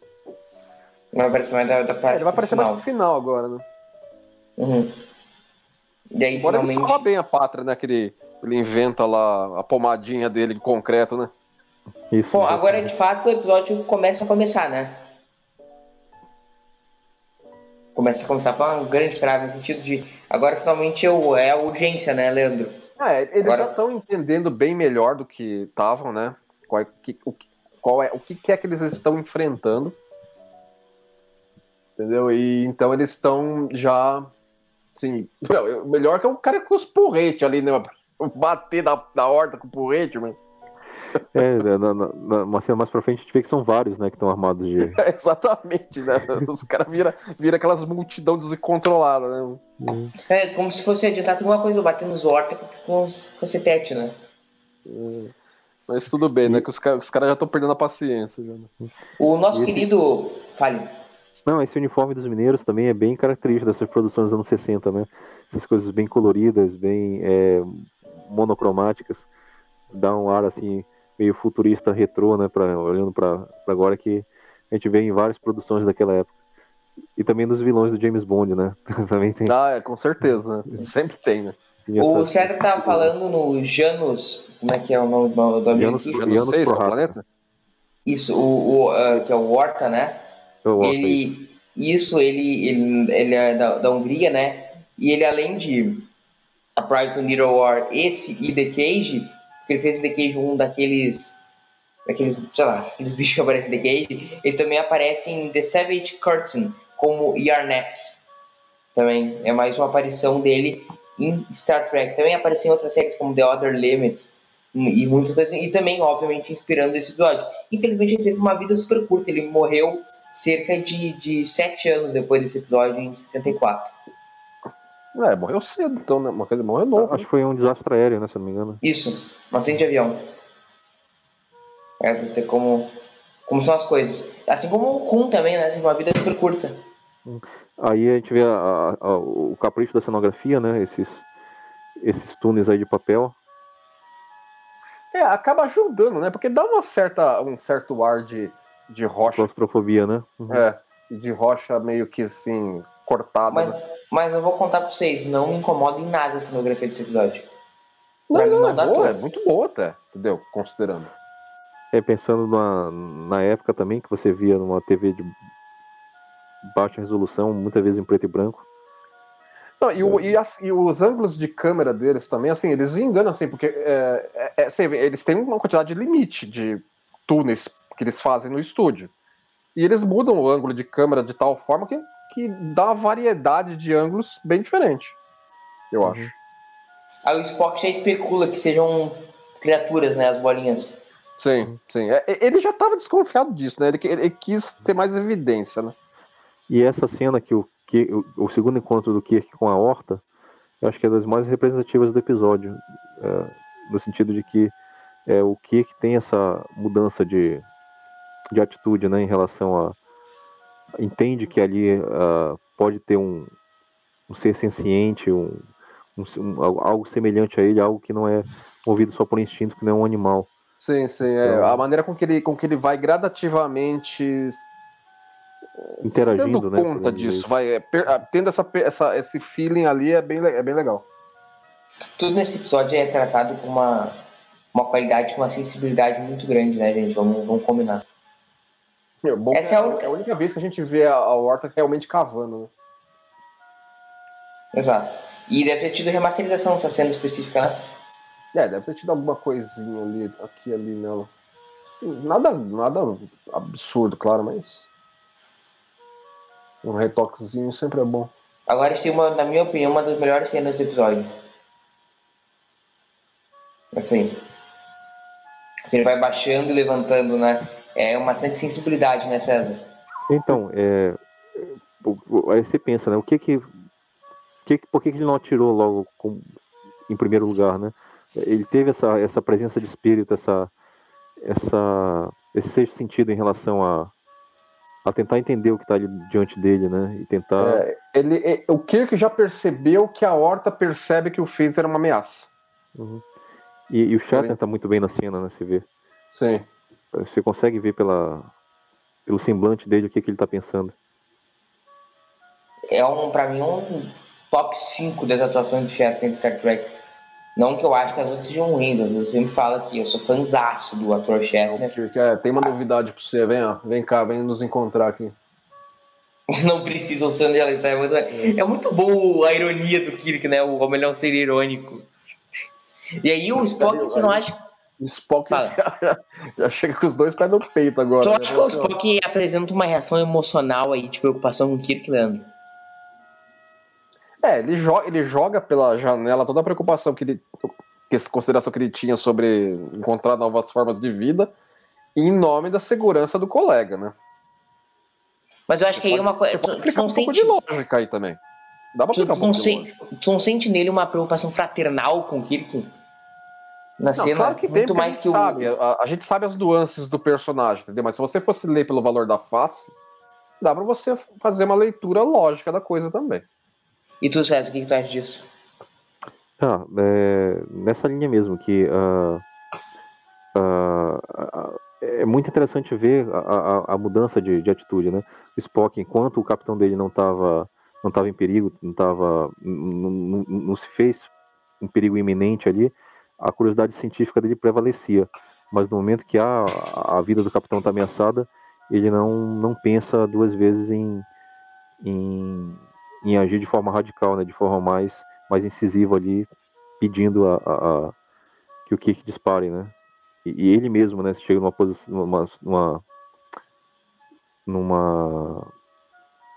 Não aparece mais da, da É, parte ele vai aparecer final. mais pro final agora, né? Uhum. E aí, Embora ele finalmente... salva bem a pátria, né? Que ele, ele inventa lá a pomadinha dele de concreto, né? Isso. Bom, agora de fato o episódio começa a começar, né? Começa a começar, foi uma grande frase no sentido de agora finalmente eu, é a urgência, né, Leandro? É, eles Agora- já estão entendendo bem melhor do que estavam, né? Qual é, que- o, que- qual é, o que, é que eles estão enfrentando. Entendeu? E então eles estão já. Eu- melhor que o cara com os porretes ali, né? Bater na, na horta com o porrete, mano. É, na, na, na- uma cena mais pra frente a gente vê que são vários, né? Que estão armados de. Exatamente, né? Os caras viram vira aquelas multidão descontrolada, né? É como se fosse adiantasse alguma coisa, bater nos horta com, com os cacetete, né? Mas tudo bem, né? Que os, os caras já estão perdendo a paciência. Já, né? O nosso Esse- querido. Fale. Não, esse uniforme dos mineiros também é bem característico dessas produções dos anos 60, né? Essas coisas bem coloridas, bem é, monocromáticas. Dá um ar assim, meio futurista retrô, né? Pra, olhando para agora que a gente vê em várias produções daquela época. E também dos vilões do James Bond, né? também tem. Ah, é, com certeza, né? Sempre tem, né? O César tava falando no Janus. Como é que é o nome do, do amigo Janus- aqui? Janus sei se é o planeta. Isso, o, o, ah, que é o Horta, né? gosto aí. ele isso ele ele, ele é da, da Hungria né e ele além de a Private Little War esse e The Cage que ele fez The Cage um daqueles daqueles sei lá aqueles bichos que aparecem em The Cage ele também aparece em The Savage Curtain como Yarnek também é mais uma aparição dele em Star Trek. Também apareceu em outras séries como The Other Limits e muitas coisas e também obviamente inspirando esse episódio infelizmente ele teve uma vida super curta ele morreu cerca de, de sete anos depois desse episódio, em 74. É, morreu cedo, então, né? Uma coisa morreu novo. Acho que foi um desastre aéreo, né? Se não me engano. Isso, um acidente de avião. É, pra dizer como, como são as coisas. Assim como o Kun também, né? Teve uma vida super curta. Aí a gente vê a- a- a- o capricho da cenografia, né? Esses, esses túneis aí de papel. É, acaba ajudando, né? Porque dá uma certa, um certo ar de, de rocha. Claustrofobia, né? Uhum. É, de rocha meio que assim, cortada. Mas, né? Mas eu vou contar pra vocês, não me incomoda em nada a cenografia desse episódio. Não, pra mim não, não é dá boa, tudo. é muito boa até, entendeu? Considerando. É, pensando na, na época também que você via numa TV de baixa resolução, muitas vezes em preto e branco. Não, e, o- e as- e os ângulos de câmera deles também, assim, eles enganam, assim, porque é, é, vê, eles têm uma quantidade limite de túneis que eles fazem no estúdio. E eles mudam o ângulo de câmera de tal forma que, que dá uma variedade de ângulos bem diferente. Eu acho. Aí o Spock já especula que sejam criaturas, né? As bolinhas. Sim, sim. É, é, ele já estava desconfiado disso, né? Ele, ele quis ter mais evidência, né? E essa cena que o, que, o, o segundo encontro do Kirk com a Horta, eu acho que é das mais representativas do episódio. é, no sentido de que é, o Kirk tem essa mudança de, de atitude né, em relação a. Entende que ali ah, pode ter um, um ser senciente, um, um, um- algo- semelhante a ele, algo que não é movido só por instinto, que não é um animal. Sim, sim. É, Então- a maneira com que, ele, com que ele vai gradativamente Interagindo, dando né, conta disso, vai, é, per- tendo essa, essa, esse feeling ali é bem, é bem legal. Tudo nesse episódio é tratado com uma, uma qualidade, com uma sensibilidade muito grande, né, gente? Vamos, vamos combinar. É bom Essa é a única- é a única vez que a gente vê a, a Horta realmente cavando. Né? Exato. E deve ter tido remasterização essa cena específica, né? É, deve ter tido alguma coisinha ali, aqui ali nela. Nada, nada absurdo, claro, mas. Um retoquezinho sempre é bom. Agora a gente tem, uma, na minha opinião, uma das melhores cenas do episódio. Assim. Ele vai baixando e levantando, né? É uma cena de sensibilidade, né, César? Então, é, aí você pensa, né? O que que, que que- por que, que ele não atirou logo com- em primeiro lugar, né? Ele teve essa, essa presença de espírito, essa, essa, esse sexto sentido em relação a, a tentar entender o que está ali diante dele, né? E tentar. É, ele, é, o Kirk já percebeu que a Horta percebe que o Phaser é uma ameaça. Uhum. E, e o Shatner tá muito bem na cena, né? Você vê. Sim. Você consegue ver pela, pelo semblante dele o que, que ele tá pensando. É, um, pra mim, um top 5 das atuações do Shatner de Star Trek. Não que eu acho que as outras sejam ruins, eu sempre falo que eu sou fanzaço do ator Shatner. Kirk, é, tem uma novidade pra você, vem, ó, vem cá, vem nos encontrar aqui. Não precisam ser onde ela está. É muito, é muito bom a ironia do Kirk, né? O é um ser irônico. E aí o Spock, você não acha O Spock já, já chega com os dois pés no peito agora. Tu né? acha que o Spock apresenta uma reação emocional aí de preocupação com o Kirk, Leandro? É, ele, jo ele joga pela janela toda a preocupação que ele. Que consideração que ele tinha sobre encontrar novas formas de vida em nome da segurança do colega, né? Mas eu acho que aí é uma coisa. Você pode Tu, tu não um pouco sente. de lógica aí também. Dá pra Tu, tu um de sente, lógica. tu não sente nele uma preocupação fraternal com o Kirk? Na Não, cena, claro que tem, muito porque mais a que gente o. sabe. A, a gente sabe as nuances do personagem, entendeu? Mas se você fosse ler pelo valor da face, dá pra você fazer uma leitura lógica da coisa também. E tu, César, o que, que tu acha disso? Ah, é, nessa linha mesmo, que ah, ah, ah, é muito interessante ver a, a- a mudança de, de atitude, né? O Spock, enquanto o capitão dele não estava não tava em perigo, não, tava, não, não- não se fez um perigo iminente ali, a curiosidade científica dele prevalecia. Mas no momento que a, a vida do capitão está ameaçada, ele não, não pensa duas vezes em, em, em agir de forma radical, né? De forma mais mais incisivo ali, pedindo a, a- a- que o Kirk dispare, né? E, e ele mesmo, né, chega numa posição, numa, numa,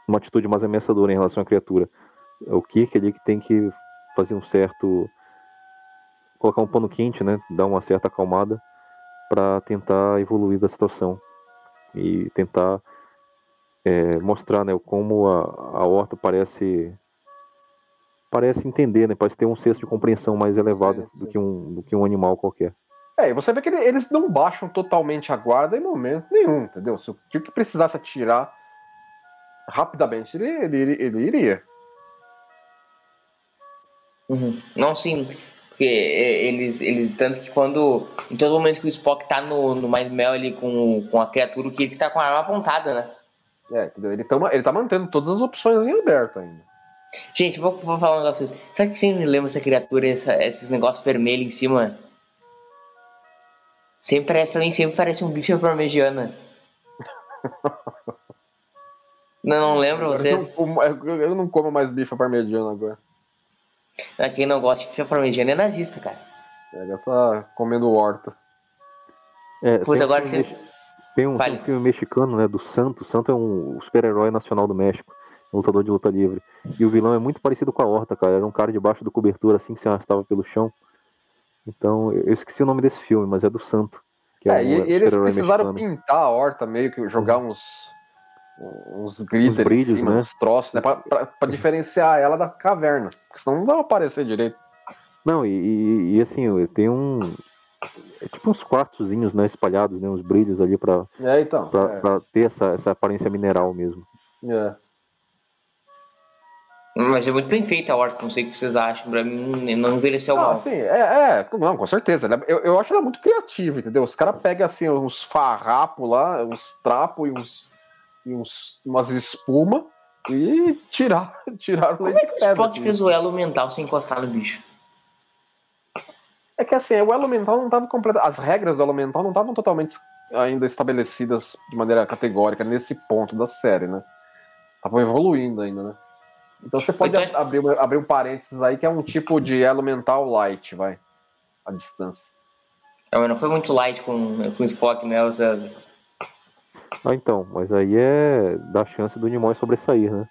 numa atitude mais ameaçadora em relação à criatura. É o Kirk ali que tem que fazer um certo, colocar um pano quente, né, dar uma certa acalmada para tentar evoluir da situação e tentar é, mostrar, né, como a, a horta parece parece entender, né, parece ter um senso de compreensão mais elevado Sim, sim. do que um do que um animal qualquer. É, e você vê que ele- eles não baixam totalmente a guarda em momento nenhum, entendeu? Se o que precisasse atirar rapidamente, ele, ele, ele- ele iria. Uhum. Não, sim. Porque é, eles, eles. Tanto que quando. Em todo momento que o Spock tá no, no Mind Mel ali com, com a criatura, que ele tá com a arma apontada, né? É? Ele, tá, ele tá mantendo todas as opções em aberto ainda. Gente, vou, vou falar um negócio. Sabe que sempre me lembra essa criatura, essa- esses negócios vermelhos em cima? Sempre parece, pra mim, sempre parece um bife parmegiana. Não, não lembra Agora você? Eu não, como, eu- eu não como mais bife parmegiana agora. Pra quem não gosta de à parmegiana é nazista, cara. Pega essa comendo horta. É, Puta, tem um agora filme você- mex- tem um, um filme mexicano, né, do Santo. O Santo é um super-herói nacional do México, um lutador de luta livre. E o vilão é muito parecido com a Horta, cara. Era um cara debaixo do cobertura, assim, que se arrastava pelo chão. Então, eu esqueci o nome desse filme, mas é do Santo. Que É, um e, eles precisaram mexicano. pintar a horta meio que jogar uns uns glitter Uns brilhos, cima, né? uns troços, né? Pra, pra- pra diferenciar ela da caverna. Porque senão não vai aparecer direito. Não, e, e- e, assim, tem um. É tipo uns quartozinhos, né, espalhados, né, uns brilhos ali pra, É, então. pra, é, pra ter essa, essa aparência mineral mesmo. é. Mas é muito bem feita a horta, não sei o que vocês acham. Pra mim, não envelheceu Ah, mal. sim, é, é, não, com certeza. Ela- Eu, eu acho ela muito criativa, entendeu? Os caras pegam assim uns farrapos lá, uns trapos e uns, e uns umas espuma e tirar, tiraram Como é que o. Spock fez o elo mental sem encostar no bicho? É que assim, o elo mental não estava completo. As regras do elo mental não estavam totalmente ainda estabelecidas de maneira categórica nesse ponto da série, né? Estavam evoluindo ainda, né? Então você pode Então- abrir, abrir um parênteses aí que é um tipo de elo mental light, vai. A distância. É, mas não foi muito light com, com o Spock, né? César? Ah, então, mas aí é da chance do Nimoy sobressair, né?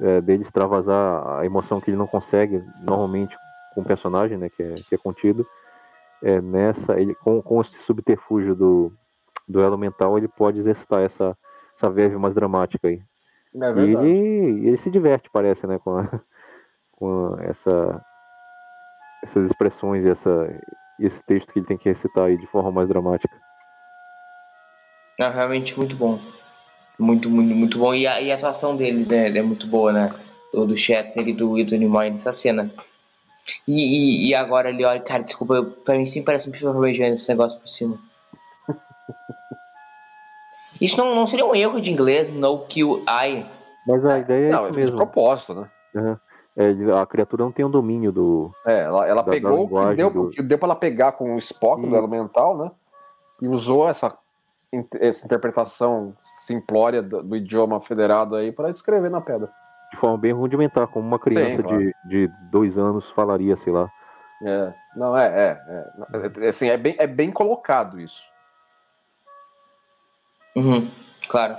É, dele extravasar a emoção que ele não consegue normalmente com o personagem, né? Que é, que é contido. É, nessa, ele, com, com esse subterfúgio do, elo mental, ele pode exercitar essa, essa verve mais dramática aí. É E ele, ele se diverte, parece, né? Com, a- com essa, essas expressões e essa, esse texto que ele tem que recitar aí de forma mais dramática. É realmente muito bom. Muito, muito, muito bom. E a, e a atuação deles né, é muito boa, né? Do, do Shatner e do, e do Nimoy nessa cena. E, e, e agora ali, olha, cara, desculpa, eu, pra mim sempre parece um bicho parmegiano esse negócio por cima. Isso não, não seria um erro de inglês, no kill eye. Mas a ideia é Não, é isso de mesmo. propósito, né? É, ele- a criatura não tem o domínio do. É, ela, ela Da- da pegou o que linguagem deu, do- deu pra ela pegar com o Spock do Isso. elo mental, né? E usou essa, essa interpretação simplória do, do idioma federado aí para escrever na pedra. de forma bem rudimentar, como uma criança claro. de, de dois anos falaria, sei lá. É, não, é, é, é, assim, é bem, é bem colocado isso. Uhum, claro.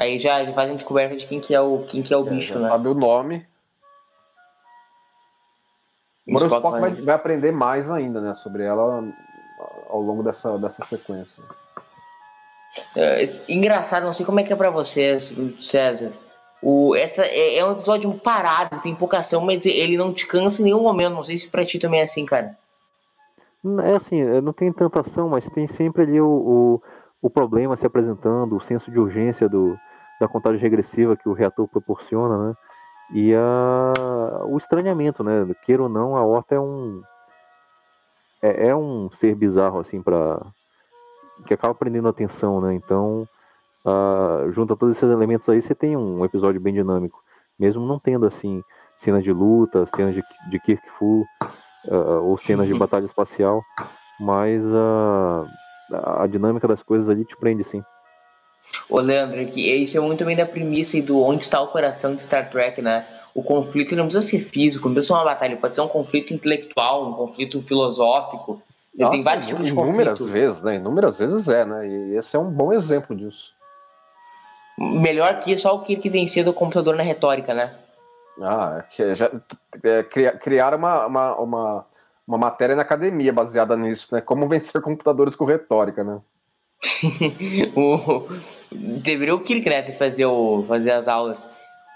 Aí já, já fazem descoberta de quem que é o, quem que é o É, bicho, já né? sabe o nome. O Agora o Spock Spock vai, vai aprender mais ainda, né, sobre ela ao longo dessa, dessa sequência. É, engraçado, não sei como é que é pra você, César. O, essa é, é um episódio parado, tem pouca ação, mas ele não te cansa em nenhum momento. Não sei se pra ti também é assim, cara. É assim, não tem tanta ação, mas tem sempre ali o, o, o problema se apresentando, o senso de urgência do, da contagem regressiva que o reator proporciona, né? E a, o estranhamento, né? Queira ou não, a Horta é um. É, é um ser bizarro, assim, para que acaba prendendo a atenção, né? Então, ah, junto a todos esses elementos aí, você tem um episódio bem dinâmico. Mesmo não tendo, assim, cenas de luta, cenas de, de Kirk Fu, ah, ou cenas de batalha espacial, mas a, a dinâmica das coisas ali te prende, sim. Ô, Leandro, que isso é muito também da premissa e do onde está o coração de Star Trek, né? O conflito não precisa ser físico, não precisa ser uma batalha, pode ser um conflito intelectual, um conflito filosófico. Ele tem Nossa, vários tipos de inúmeras conflito. vezes, né? Inúmeras vezes é, né? E esse é um bom exemplo disso. Melhor que só o Kirk vencer do computador na retórica, né? Ah, é que já é, cria- criaram uma, uma, uma, uma matéria na academia baseada nisso, né? Como vencer computadores com retórica, né? o, deveria o Kirk, né, fazer, o, fazer as aulas.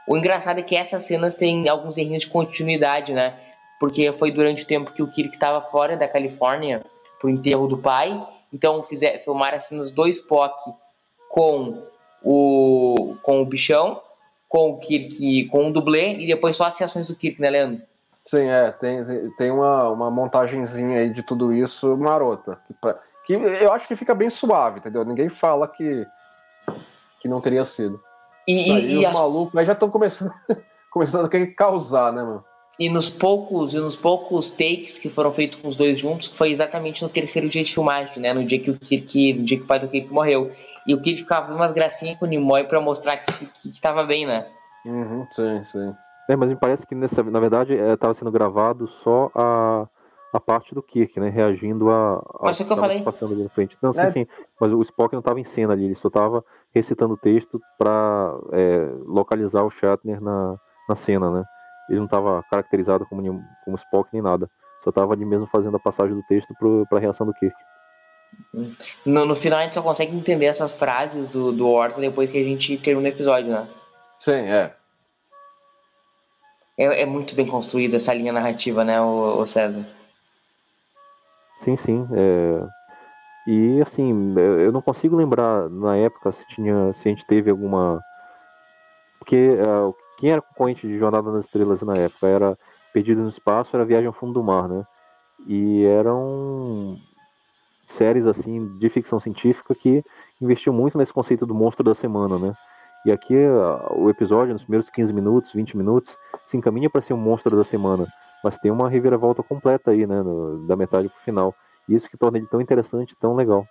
O engraçado é que essas cenas têm alguns errinhos de continuidade, né? Porque foi durante o tempo que o Kirk estava fora da Califórnia pro enterro do pai. Então fizer, filmaram as cenas do Spock com o, com o bichão, com o Kirk, com o dublê, e depois só as ações do Kirk, né, Leandro? Sim, é, tem, tem uma, uma montagenzinha aí de tudo isso marota. Que, que eu acho que fica bem suave, entendeu? Ninguém fala que, que não teria sido. E, e, e os malucos aí já estão começando, começando a querer causar, né, mano? E nos poucos, e nos poucos takes que foram feitos com os dois juntos, foi exatamente no terceiro dia de filmagem, né? No dia que o Kirk, no dia que o pai do Kirk morreu. E o Kirk ficava fazendo umas gracinhas com o Nimoy pra mostrar que, que, que tava bem, né? Uhum, sim, sim. É, mas me parece que nessa, na verdade estava é, sendo gravado só a, a parte do Kirk, né? Reagindo a. a mas é que eu falei. Passando ali na frente. Não, é. sim, sim. Mas o Spock não estava em cena ali, ele só estava recitando o texto para é, localizar o Shatner na, na cena, né? Ele não estava caracterizado como, como Spock nem nada. Só estava ali mesmo fazendo a passagem do texto para a reação do Kirk. No, no final a gente só consegue entender essas frases do, do Orton depois que a gente termina o episódio, né? Sim, é. É, é muito bem construída essa linha narrativa, né, o, o César? Sim, sim. É... E assim, eu não consigo lembrar na época se tinha, se a gente teve alguma. Porque uh, quem era concorrente de Jornada nas Estrelas na época era Perdido no Espaço, era Viagem ao Fundo do Mar, né? E eram séries assim de ficção científica que investiu muito nesse conceito do monstro da semana, né? E aqui o episódio, nos primeiros 15 minutos, 20 minutos, se encaminha para ser um monstro da semana, mas tem uma reviravolta completa aí, né, da metade pro final. E isso que torna ele tão interessante, tão legal.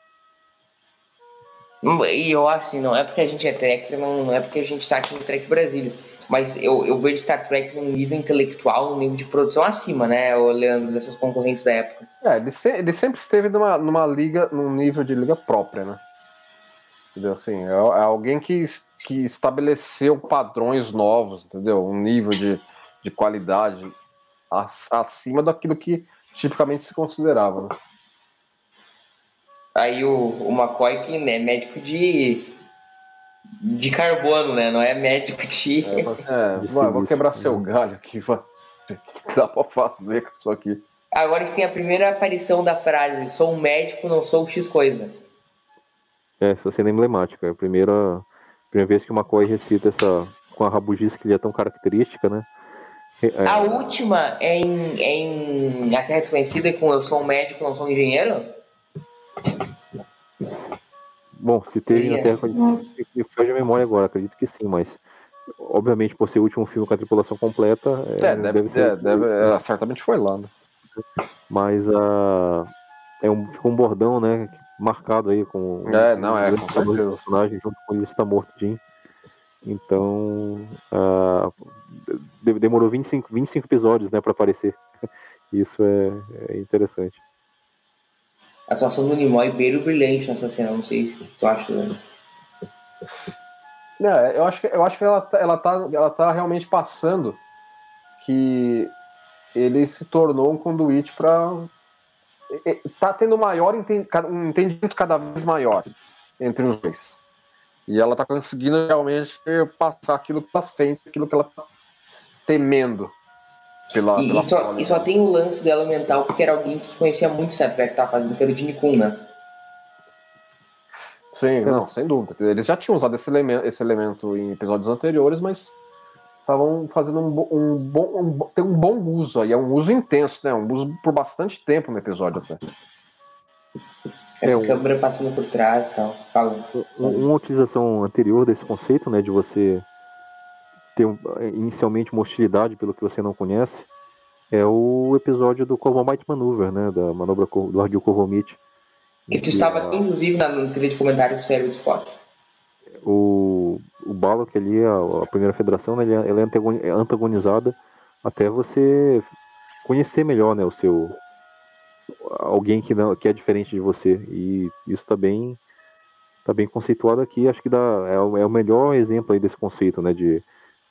E eu acho assim, não é porque a gente é tracker, não, não é porque a gente está aqui no Trek Brasilis, mas eu, eu vejo Star Trek num nível intelectual, num nível de produção acima, né, o Leandro, dessas concorrentes da época. É, ele, se, ele sempre esteve numa, numa liga, num nível de liga própria, né? Entendeu? Assim, é, é alguém que, que estabeleceu padrões novos, entendeu? Um nível de, de qualidade acima daquilo que tipicamente se considerava, né? Aí o, o McCoy que é médico de de carbono, né? Não é médico de. É, assim, é, vai, vou quebrar seu galho aqui. O que dá pra fazer com isso aqui? Agora a gente tem a primeira aparição da frase: sou um médico, não sou X coisa. É, essa cena é emblemática. É a primeira, primeira vez que o McCoy recita essa. com a rabugice que ele é tão característica, né? É, a última é em, é em A Terra Desconhecida com Eu sou um médico, não sou um engenheiro? Bom, se teve na Terra me foge a memória agora, acredito que sim, mas obviamente por ser o último filme com a tripulação completa. É, é deve, deve ser. É, deve, é, certamente foi lá, né? Mas uh, é um, ficou um bordão, né? Marcado aí com. É, não, é. Com o personagem junto com ele está morto, Jim. Então. Uh, demorou 25, 25 episódios, né, para aparecer. Isso é, é interessante. A atuação do Nimoy beira brilhante nessa cena, não sei o que tu acha, né? É, eu acho que, eu acho que ela, tá, ela, tá, ela tá realmente passando que ele se tornou um conduíte para tá tendo maior um entendimento cada vez maior entre os dois. E ela tá conseguindo realmente passar aquilo que ela sente, aquilo que ela tá temendo pela, e, pela e, só, e só tem o lance dela mental, porque era alguém que conhecia muito Star Trek, que tava fazendo, que era o Gene Kun, né? Sim, não, sem dúvida. Eles já tinham usado esse elemento, esse elemento em episódios anteriores, mas estavam fazendo um, um, bom, um, tem um bom uso aí, é um uso intenso, né? Um uso por bastante tempo no episódio até. Essa é, câmera passando por trás e tal. Fala. Uma utilização anterior desse conceito, né, de você ter inicialmente uma hostilidade pelo que você não conhece, é o episódio do Corvomite Maneuver, né? Da manobra do Ardil Corvomite. Que tu estava aqui, inclusive, na trilha de comentários do Cérebro de Spock. O, o Balok ali, a, a primeira federação, né, ele, é, ela é antagonizada até você conhecer melhor né, o seu alguém que não que é diferente de você e isso está bem tá bem conceituado aqui acho que dá é, o, é o melhor exemplo aí desse conceito né de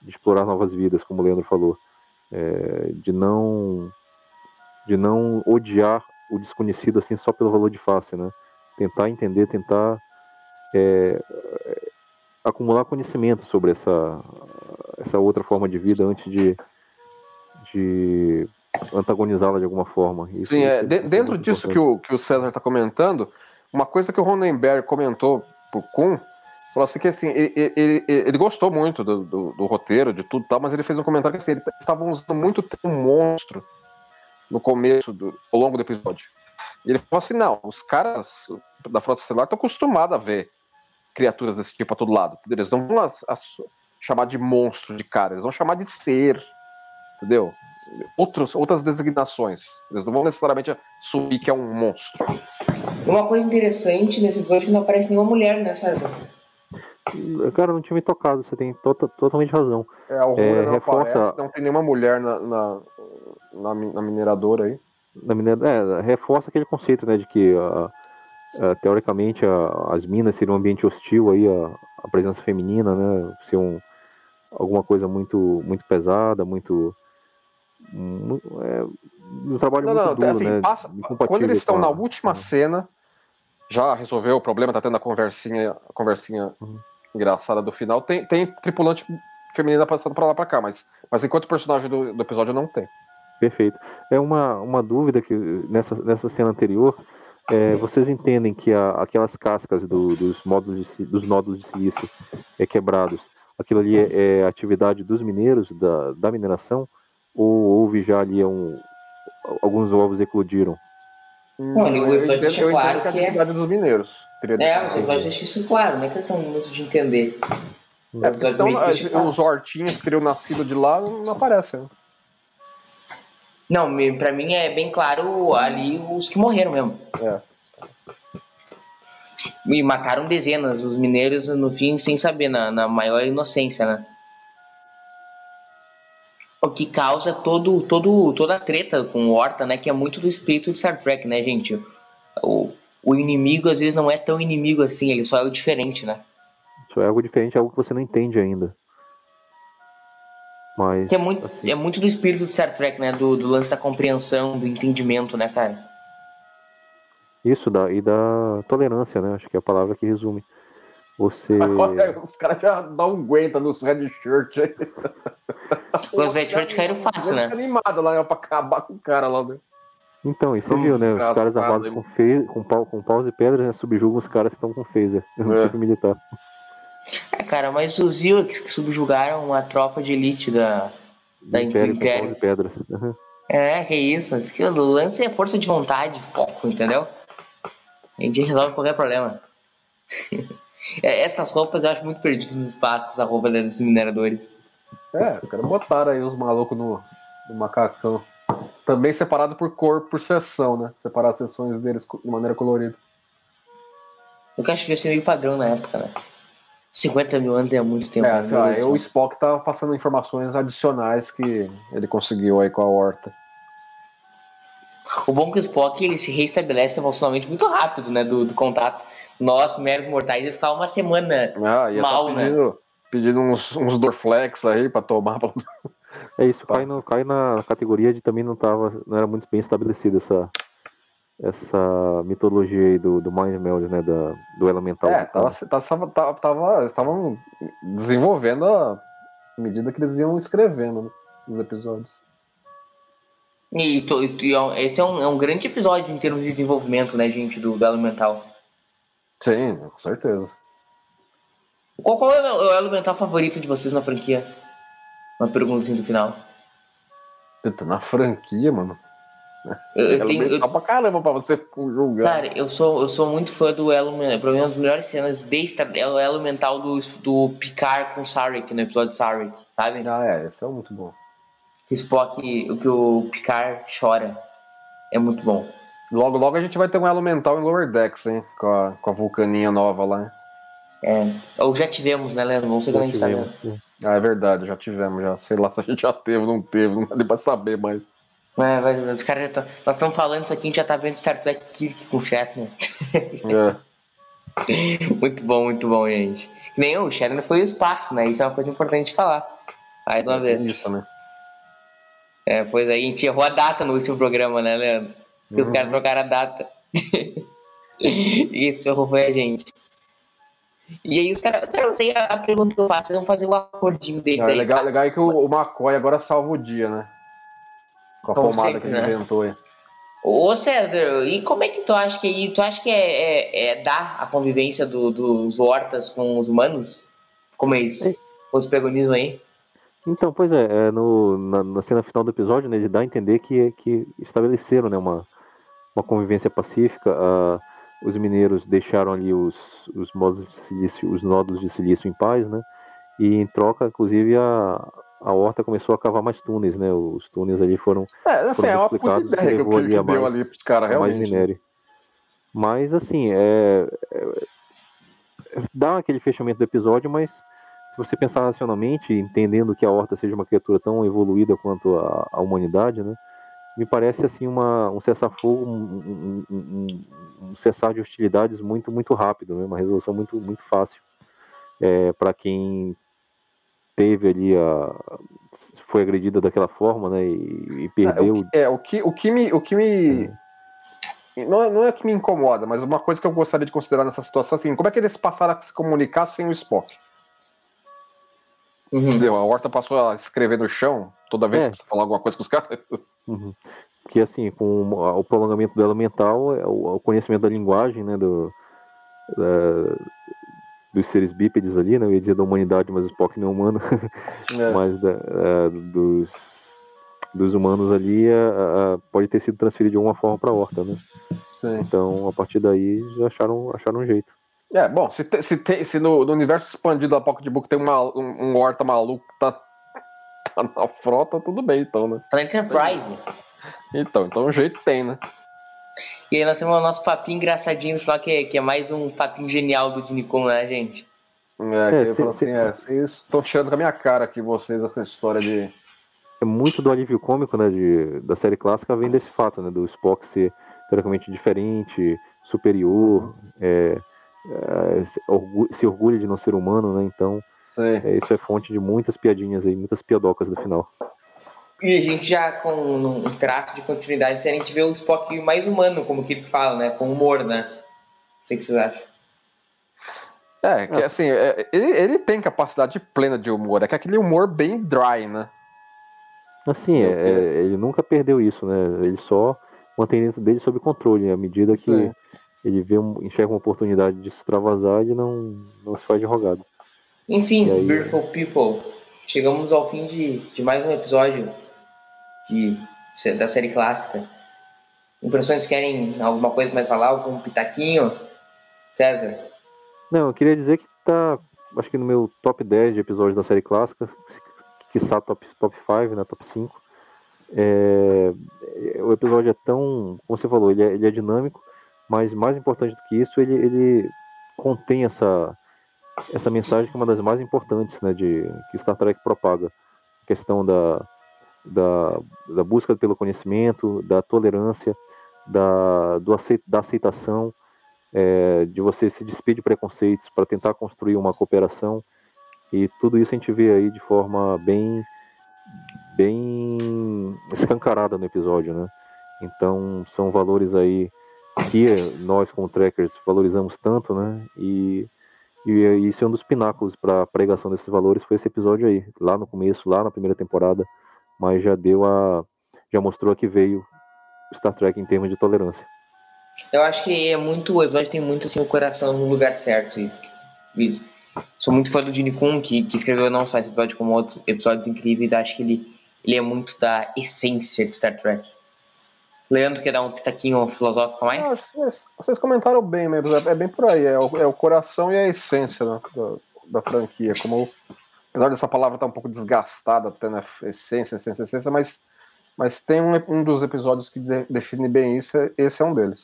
de explorar novas vidas, como o Leandro falou, é, de não de não odiar o desconhecido assim só pelo valor de face, né? Tentar entender, tentar é, acumular conhecimento sobre essa, essa outra forma de vida antes de, de antagonizá-la de alguma forma. Isso, Sim, é, de, dentro disso que o, que o César está comentando, uma coisa que o Ronenberg comentou pro Kuhn, falou assim que assim, ele, ele, ele gostou muito do, do, do, roteiro, de tudo tal, mas ele fez um comentário que assim, eles estavam usando muito um monstro no começo, do, ao longo do episódio. E ele falou assim, não, os caras da Frota Estelar estão acostumados a ver criaturas desse tipo a todo lado. Eles não vão chamar de monstro de cara, eles vão chamar de ser. Entendeu? Outros, outras designações. Eles não vão necessariamente assumir que é um monstro. Uma coisa interessante nesse episódio que não aparece nenhuma mulher, César? Cara, não tinha me tocado, você tem to totalmente razão. É, a é, não reforça... aparece, não tem nenhuma mulher na, na, na, na mineradora aí. Na mineradora, é, reforça aquele conceito, né, de que uh, uh, teoricamente uh, as minas seriam um ambiente hostil aí, a, presença feminina, né, ser um, alguma coisa muito, muito pesada, muito é, um trabalho não, muito não, duro, assim, né? Passa, quando eles estão na última cena, já resolveu o problema, tá tendo a conversinha, a conversinha uhum. engraçada do final. Tem, tem tripulante feminina passando para lá para cá, mas, mas enquanto personagem do, do, episódio não tem. Perfeito. É uma, uma dúvida que nessa, nessa cena anterior, é, vocês entendem que a, aquelas cascas do, dos, módulos de, dos nódulos de silício é, quebrados, aquilo ali é, é atividade dos mineiros, da, da mineração, ou houve já ali um, alguns ovos eclodiram? Bom, o episódio deixa claro que, é a atividade dos mineiros. É, o episódio deixa isso claro, não é questão muito de entender. É, porque senão, os hortinhos que teriam nascido de lá não aparecem. Né? Não, pra mim é bem claro ali os que morreram mesmo. É. E mataram dezenas, os mineiros no fim sem saber, na, na maior inocência, né? O que causa todo, todo, toda a treta com o Horta, né? Que é muito do espírito de Star Trek, né, gente? O, o inimigo às vezes não é tão inimigo assim, ele só é o diferente, né? Só é algo diferente, é algo que você não entende ainda. Mas. Que é muito, assim... é muito do espírito de Star Trek, né? Do, do lance da compreensão, do entendimento, né, cara? Isso, da, e da tolerância, né? Acho que é a palavra que resume. Você. os caras já dão um aguenta nos red shirt aí. Os red shirt caíram fácil, né? animado lá né, pra acabar com o cara lá, né? Então, isso viu, né? Os caras armados com, fe... com, pau, com paus e pedras né? subjugam os caras que estão com phaser no é. militar. É, cara, mas os Ewoks que subjugaram a tropa de elite da, da Império. Império. pedras. Uhum. É, que isso. O lance é força de vontade, foco, entendeu? A gente resolve qualquer problema. É, essas roupas eu acho muito perdidas nos espaços, a roupa desses mineradores. É, os caras botaram aí os malucos no, no macacão. Também separado por cor, por seção, né? Separar as seções deles de maneira colorida. Eu acho que devia ser meio padrão na época, né? 50 mil anos é muito tempo. É, lá, o Spock tá passando informações adicionais que ele conseguiu aí com a Horta. O bom é que o Spock ele se reestabelece emocionalmente muito rápido, né? Do, do contato nós, meros mortais, ia ficar uma semana ah, ia mal, tá pedindo, né? Pedindo uns, uns Dorflex aí pra tomar. É isso, cai, no, cai na categoria de também não tava, não era muito bem estabelecida essa, essa mitologia aí do, do Mind Meld, né, da, do elemental. É, tava, tava, tava, tava, estavam desenvolvendo à medida que eles iam escrevendo né, os episódios. E, e, e esse é um, é um grande episódio em termos de desenvolvimento, né, gente, do, do elemental. Sim, com certeza. Qual, qual é o elemental favorito de vocês na franquia? Uma pergunta assim do final. Na franquia, mano. Eu, eu tenho. Eu... pra caramba pra você julgar. Cara, eu sou, eu sou muito fã do elo. Pra mim, uma das melhores cenas de Star é o elo mental do, do Picard com Sarek no episódio Sarek, sabe? Ah, é, esse é muito bom. O Spock, o que o Picard chora. É muito bom. Logo, logo a gente vai ter um elo mental em Lower Decks, hein? Com a, com a vulcaninha nova lá. É. Ou já tivemos, né, Leandro? Não sei quando a gente sabe. Ah, é verdade, já tivemos, já. Sei lá se a gente já teve, não teve, não dá pra saber mais. É, mas os caras já tão, Nós estamos falando isso aqui, a gente já tá vendo Star Trek Kirk com o Shatner. É. muito bom, muito bom, gente. Nem o Shatner foi o espaço, né? Isso é uma coisa importante de falar. Mais uma é vez. Isso, né? É, pois aí, a gente errou a data no último programa, né, Leandro? Que uhum. os caras trocaram a data. Isso, errou foi a gente. E aí os caras, cara, não sei a, pergunta que eu faço, eles vão fazer o acordinho deles Não, é aí. legal, legal é que o, o McCoy agora salva o dia, né? Com a Como pomada sempre, que ele inventou aí. Ô César, e como é que tu acha que é aí? Tu acha que é, é, é dar a convivência do- dos hortas com os humanos? Como é isso? Os protagonismos aí? Então, pois é, é, no, na, na cena final do episódio, né, ele dá a entender que, que estabeleceram né, uma, uma convivência pacífica. ah, os mineiros deixaram ali os, os, modos de silício, os nódulos de silício em paz, né? E em troca, inclusive, a, a horta começou a cavar mais túneis, né? Os túneis ali foram É, assim, Foram é uma puta ideia que, levou que, ali que a deu mais- ali pros caras, mais realmente. né? minério. Mas assim, é, é- dá aquele fechamento do episódio, mas se você pensar racionalmente, entendendo que a Horta seja uma criatura tão evoluída quanto a, a humanidade, né? Me parece assim uma, um cessar-fogo, um, um- um- um cessar de hostilidades muito muito rápido, né? Uma resolução muito muito fácil para quem teve ali a foi agredida daquela forma, né? E, e perdeu É, o que, o que me. O que me não, é- não é que me incomoda, mas uma coisa que eu gostaria de considerar nessa situação é assim, como é que eles passaram a se comunicar sem o Spock? Uhum. A Horta passou a escrever no chão toda vez É. que precisa falar alguma coisa com os caras. Uhum. Porque assim, com o prolongamento dela mental, é o o conhecimento da linguagem, né, do, da- dos seres bípedes ali, né, eu ia dizer da humanidade, mas o Spock não é humano, É. mas da- é, dos, dos humanos ali é, é, pode ter sido transferido de alguma forma para a Horta, né? Sim. Então, a partir daí, acharam, acharam um jeito. É, bom, se, te- se, tem- se no, no universo expandido da Pocketbook tem uma, um, um Horta maluco que tá, tá na frota, tudo bem, então, né? Pra Enterprise. Então, então um jeito tem, né? E aí nós temos o nosso papinho engraçadinho no final, que é, que é mais um papinho genial do Dinicon, né, gente? É, É, que ele se- falou assim, é, vocês estão tirando com a minha cara aqui, vocês, essa história de... é muito do alívio cômico né, de, da série clássica vem desse fato, né, do Spock ser teoricamente diferente, superior, é, é, se, orgu- se orgulha de não ser humano, né? Então é, isso é fonte de muitas piadinhas aí, muitas piadocas no final. E a gente já com um trato de continuidade, a gente vê o Spock mais humano, como que ele fala, né? Com humor, né? Não sei o que vocês acham. É, que assim, é, ele, ele tem capacidade plena de humor, é que aquele humor bem dry, né? Assim, é, é, ele nunca perdeu isso, né? Ele só mantém dentro dele sob controle, à medida que Sim. Ele vê um, enxerga uma oportunidade de se extravasar, ele não, não se faz de rogado. Enfim, E aí? Beautiful People, chegamos ao fim de, de mais um episódio de, da série clássica. Impressões querem alguma coisa mais falar? Algum pitaquinho? César? Não, eu queria dizer que tá, acho que no meu top 10 de episódios da série clássica, que está top, top 5, né, top 5. É, é, o episódio é tão, como você falou, ele é, ele é dinâmico, mas mais importante do que isso, ele, ele contém essa, essa mensagem que é uma das mais importantes né, de, que Star Trek propaga. A questão da, da, da busca pelo conhecimento, da tolerância, da, do aceit, da aceitação, é, de você se despir de preconceitos para tentar construir uma cooperação e tudo isso a gente vê aí de forma bem bem escancarada no episódio, né? Então são valores aí que nós como trackers valorizamos tanto, né? E, e isso é um dos pináculos para a pregação desses valores foi esse episódio aí, lá no começo, lá na primeira temporada, mas já deu a já mostrou que veio Star Trek em termos de tolerância. Eu acho que é muito. O episódio tem muito assim, o coração no lugar certo. E, e sou muito fã do Gene Kun, que, que escreveu não só esse episódio, como outros episódios incríveis. Acho que ele, ele é muito da essência de Star Trek. Leandro quer dar um pitaquinho filosófico mais? Ah, vocês, vocês comentaram bem mesmo, é, é bem por aí, é o, é o coração e a essência né, da, da franquia. Como, apesar dessa palavra estar um pouco desgastada, até na essência, essência, essência, mas, mas tem um, um dos episódios que de, define bem isso, esse é um deles.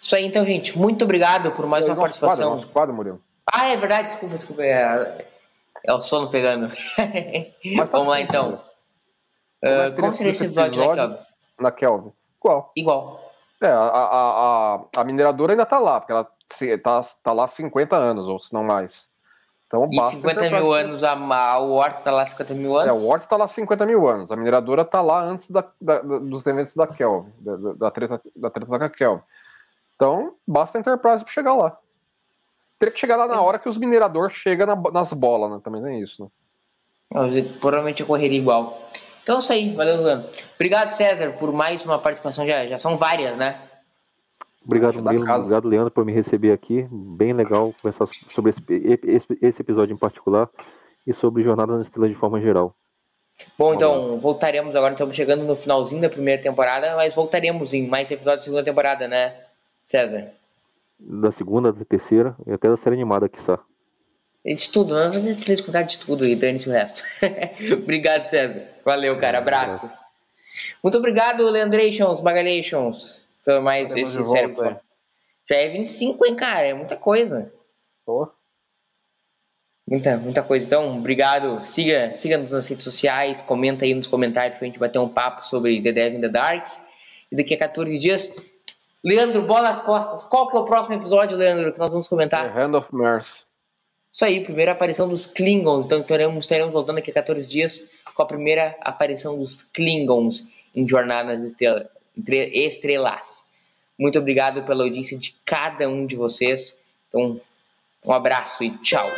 Isso aí, então, gente. Muito obrigado por mais É uma o nosso quadro, participação. nosso quadro, Murilo. Ah, é verdade, desculpa, desculpa. É, é o sono pegando. Tá Vamos lá, então. né? Ah, Como é seria esse episódio, né, Kelvin? Na Kelvin. Qual? Igual. É, a, a, a, a mineradora ainda tá lá, porque ela se- tá, lá há 50 anos, ou se não mais. Então E basta 50 Enterprise mil anos, a, a o Horta tá lá 50 mil É, anos? o Ort tá lá há 50 mil anos. A mineradora tá lá antes da, da- dos eventos da Kelvin, da, da, treta, da treta da Kelvin. Então, basta a Enterprise pra chegar lá. teria que chegar lá na hora que os mineradores chegam na, nas bolas, né? Também tem isso, né? Provavelmente eu correria igual. Então é isso aí, valeu, Luan. Obrigado, César, por mais uma participação. Já, já são várias, né? Obrigado, Murilo. Obrigado, Leandro, por me receber aqui. Bem legal conversar sobre esse, esse, esse episódio em particular e sobre Jornada nas Estrelas de forma geral. Bom, então voltaremos agora. Estamos chegando no finalzinho da primeira temporada, mas voltaremos em mais episódios da segunda temporada, né, César? Da segunda, da terceira e até da série animada, que está. De tudo, vamos fazer trilha de contar de tudo e dane-se o resto. obrigado, César. Valeu, cara. Abraço. Muito obrigado, Leandrations, Bagalations, por mais esse sério. Já é 25, hein, cara? É muita coisa. Pô. Muita, muita coisa. Então, obrigado. Siga, siga-nos nas redes sociais, comenta aí nos comentários pra gente bater um papo sobre The Devil in the Dark. E daqui a 14 dias, Leandro, bola nas costas. Qual que é o próximo episódio, Leandro, que nós vamos comentar? The Hand of Mercy. Isso aí, primeira aparição dos Klingons. Então, estaremos, estaremos voltando daqui a 14 dias com a primeira aparição dos Klingons em Jornada nas Estrelas. Muito obrigado pela audiência de cada um de vocês. Então, um abraço e tchau.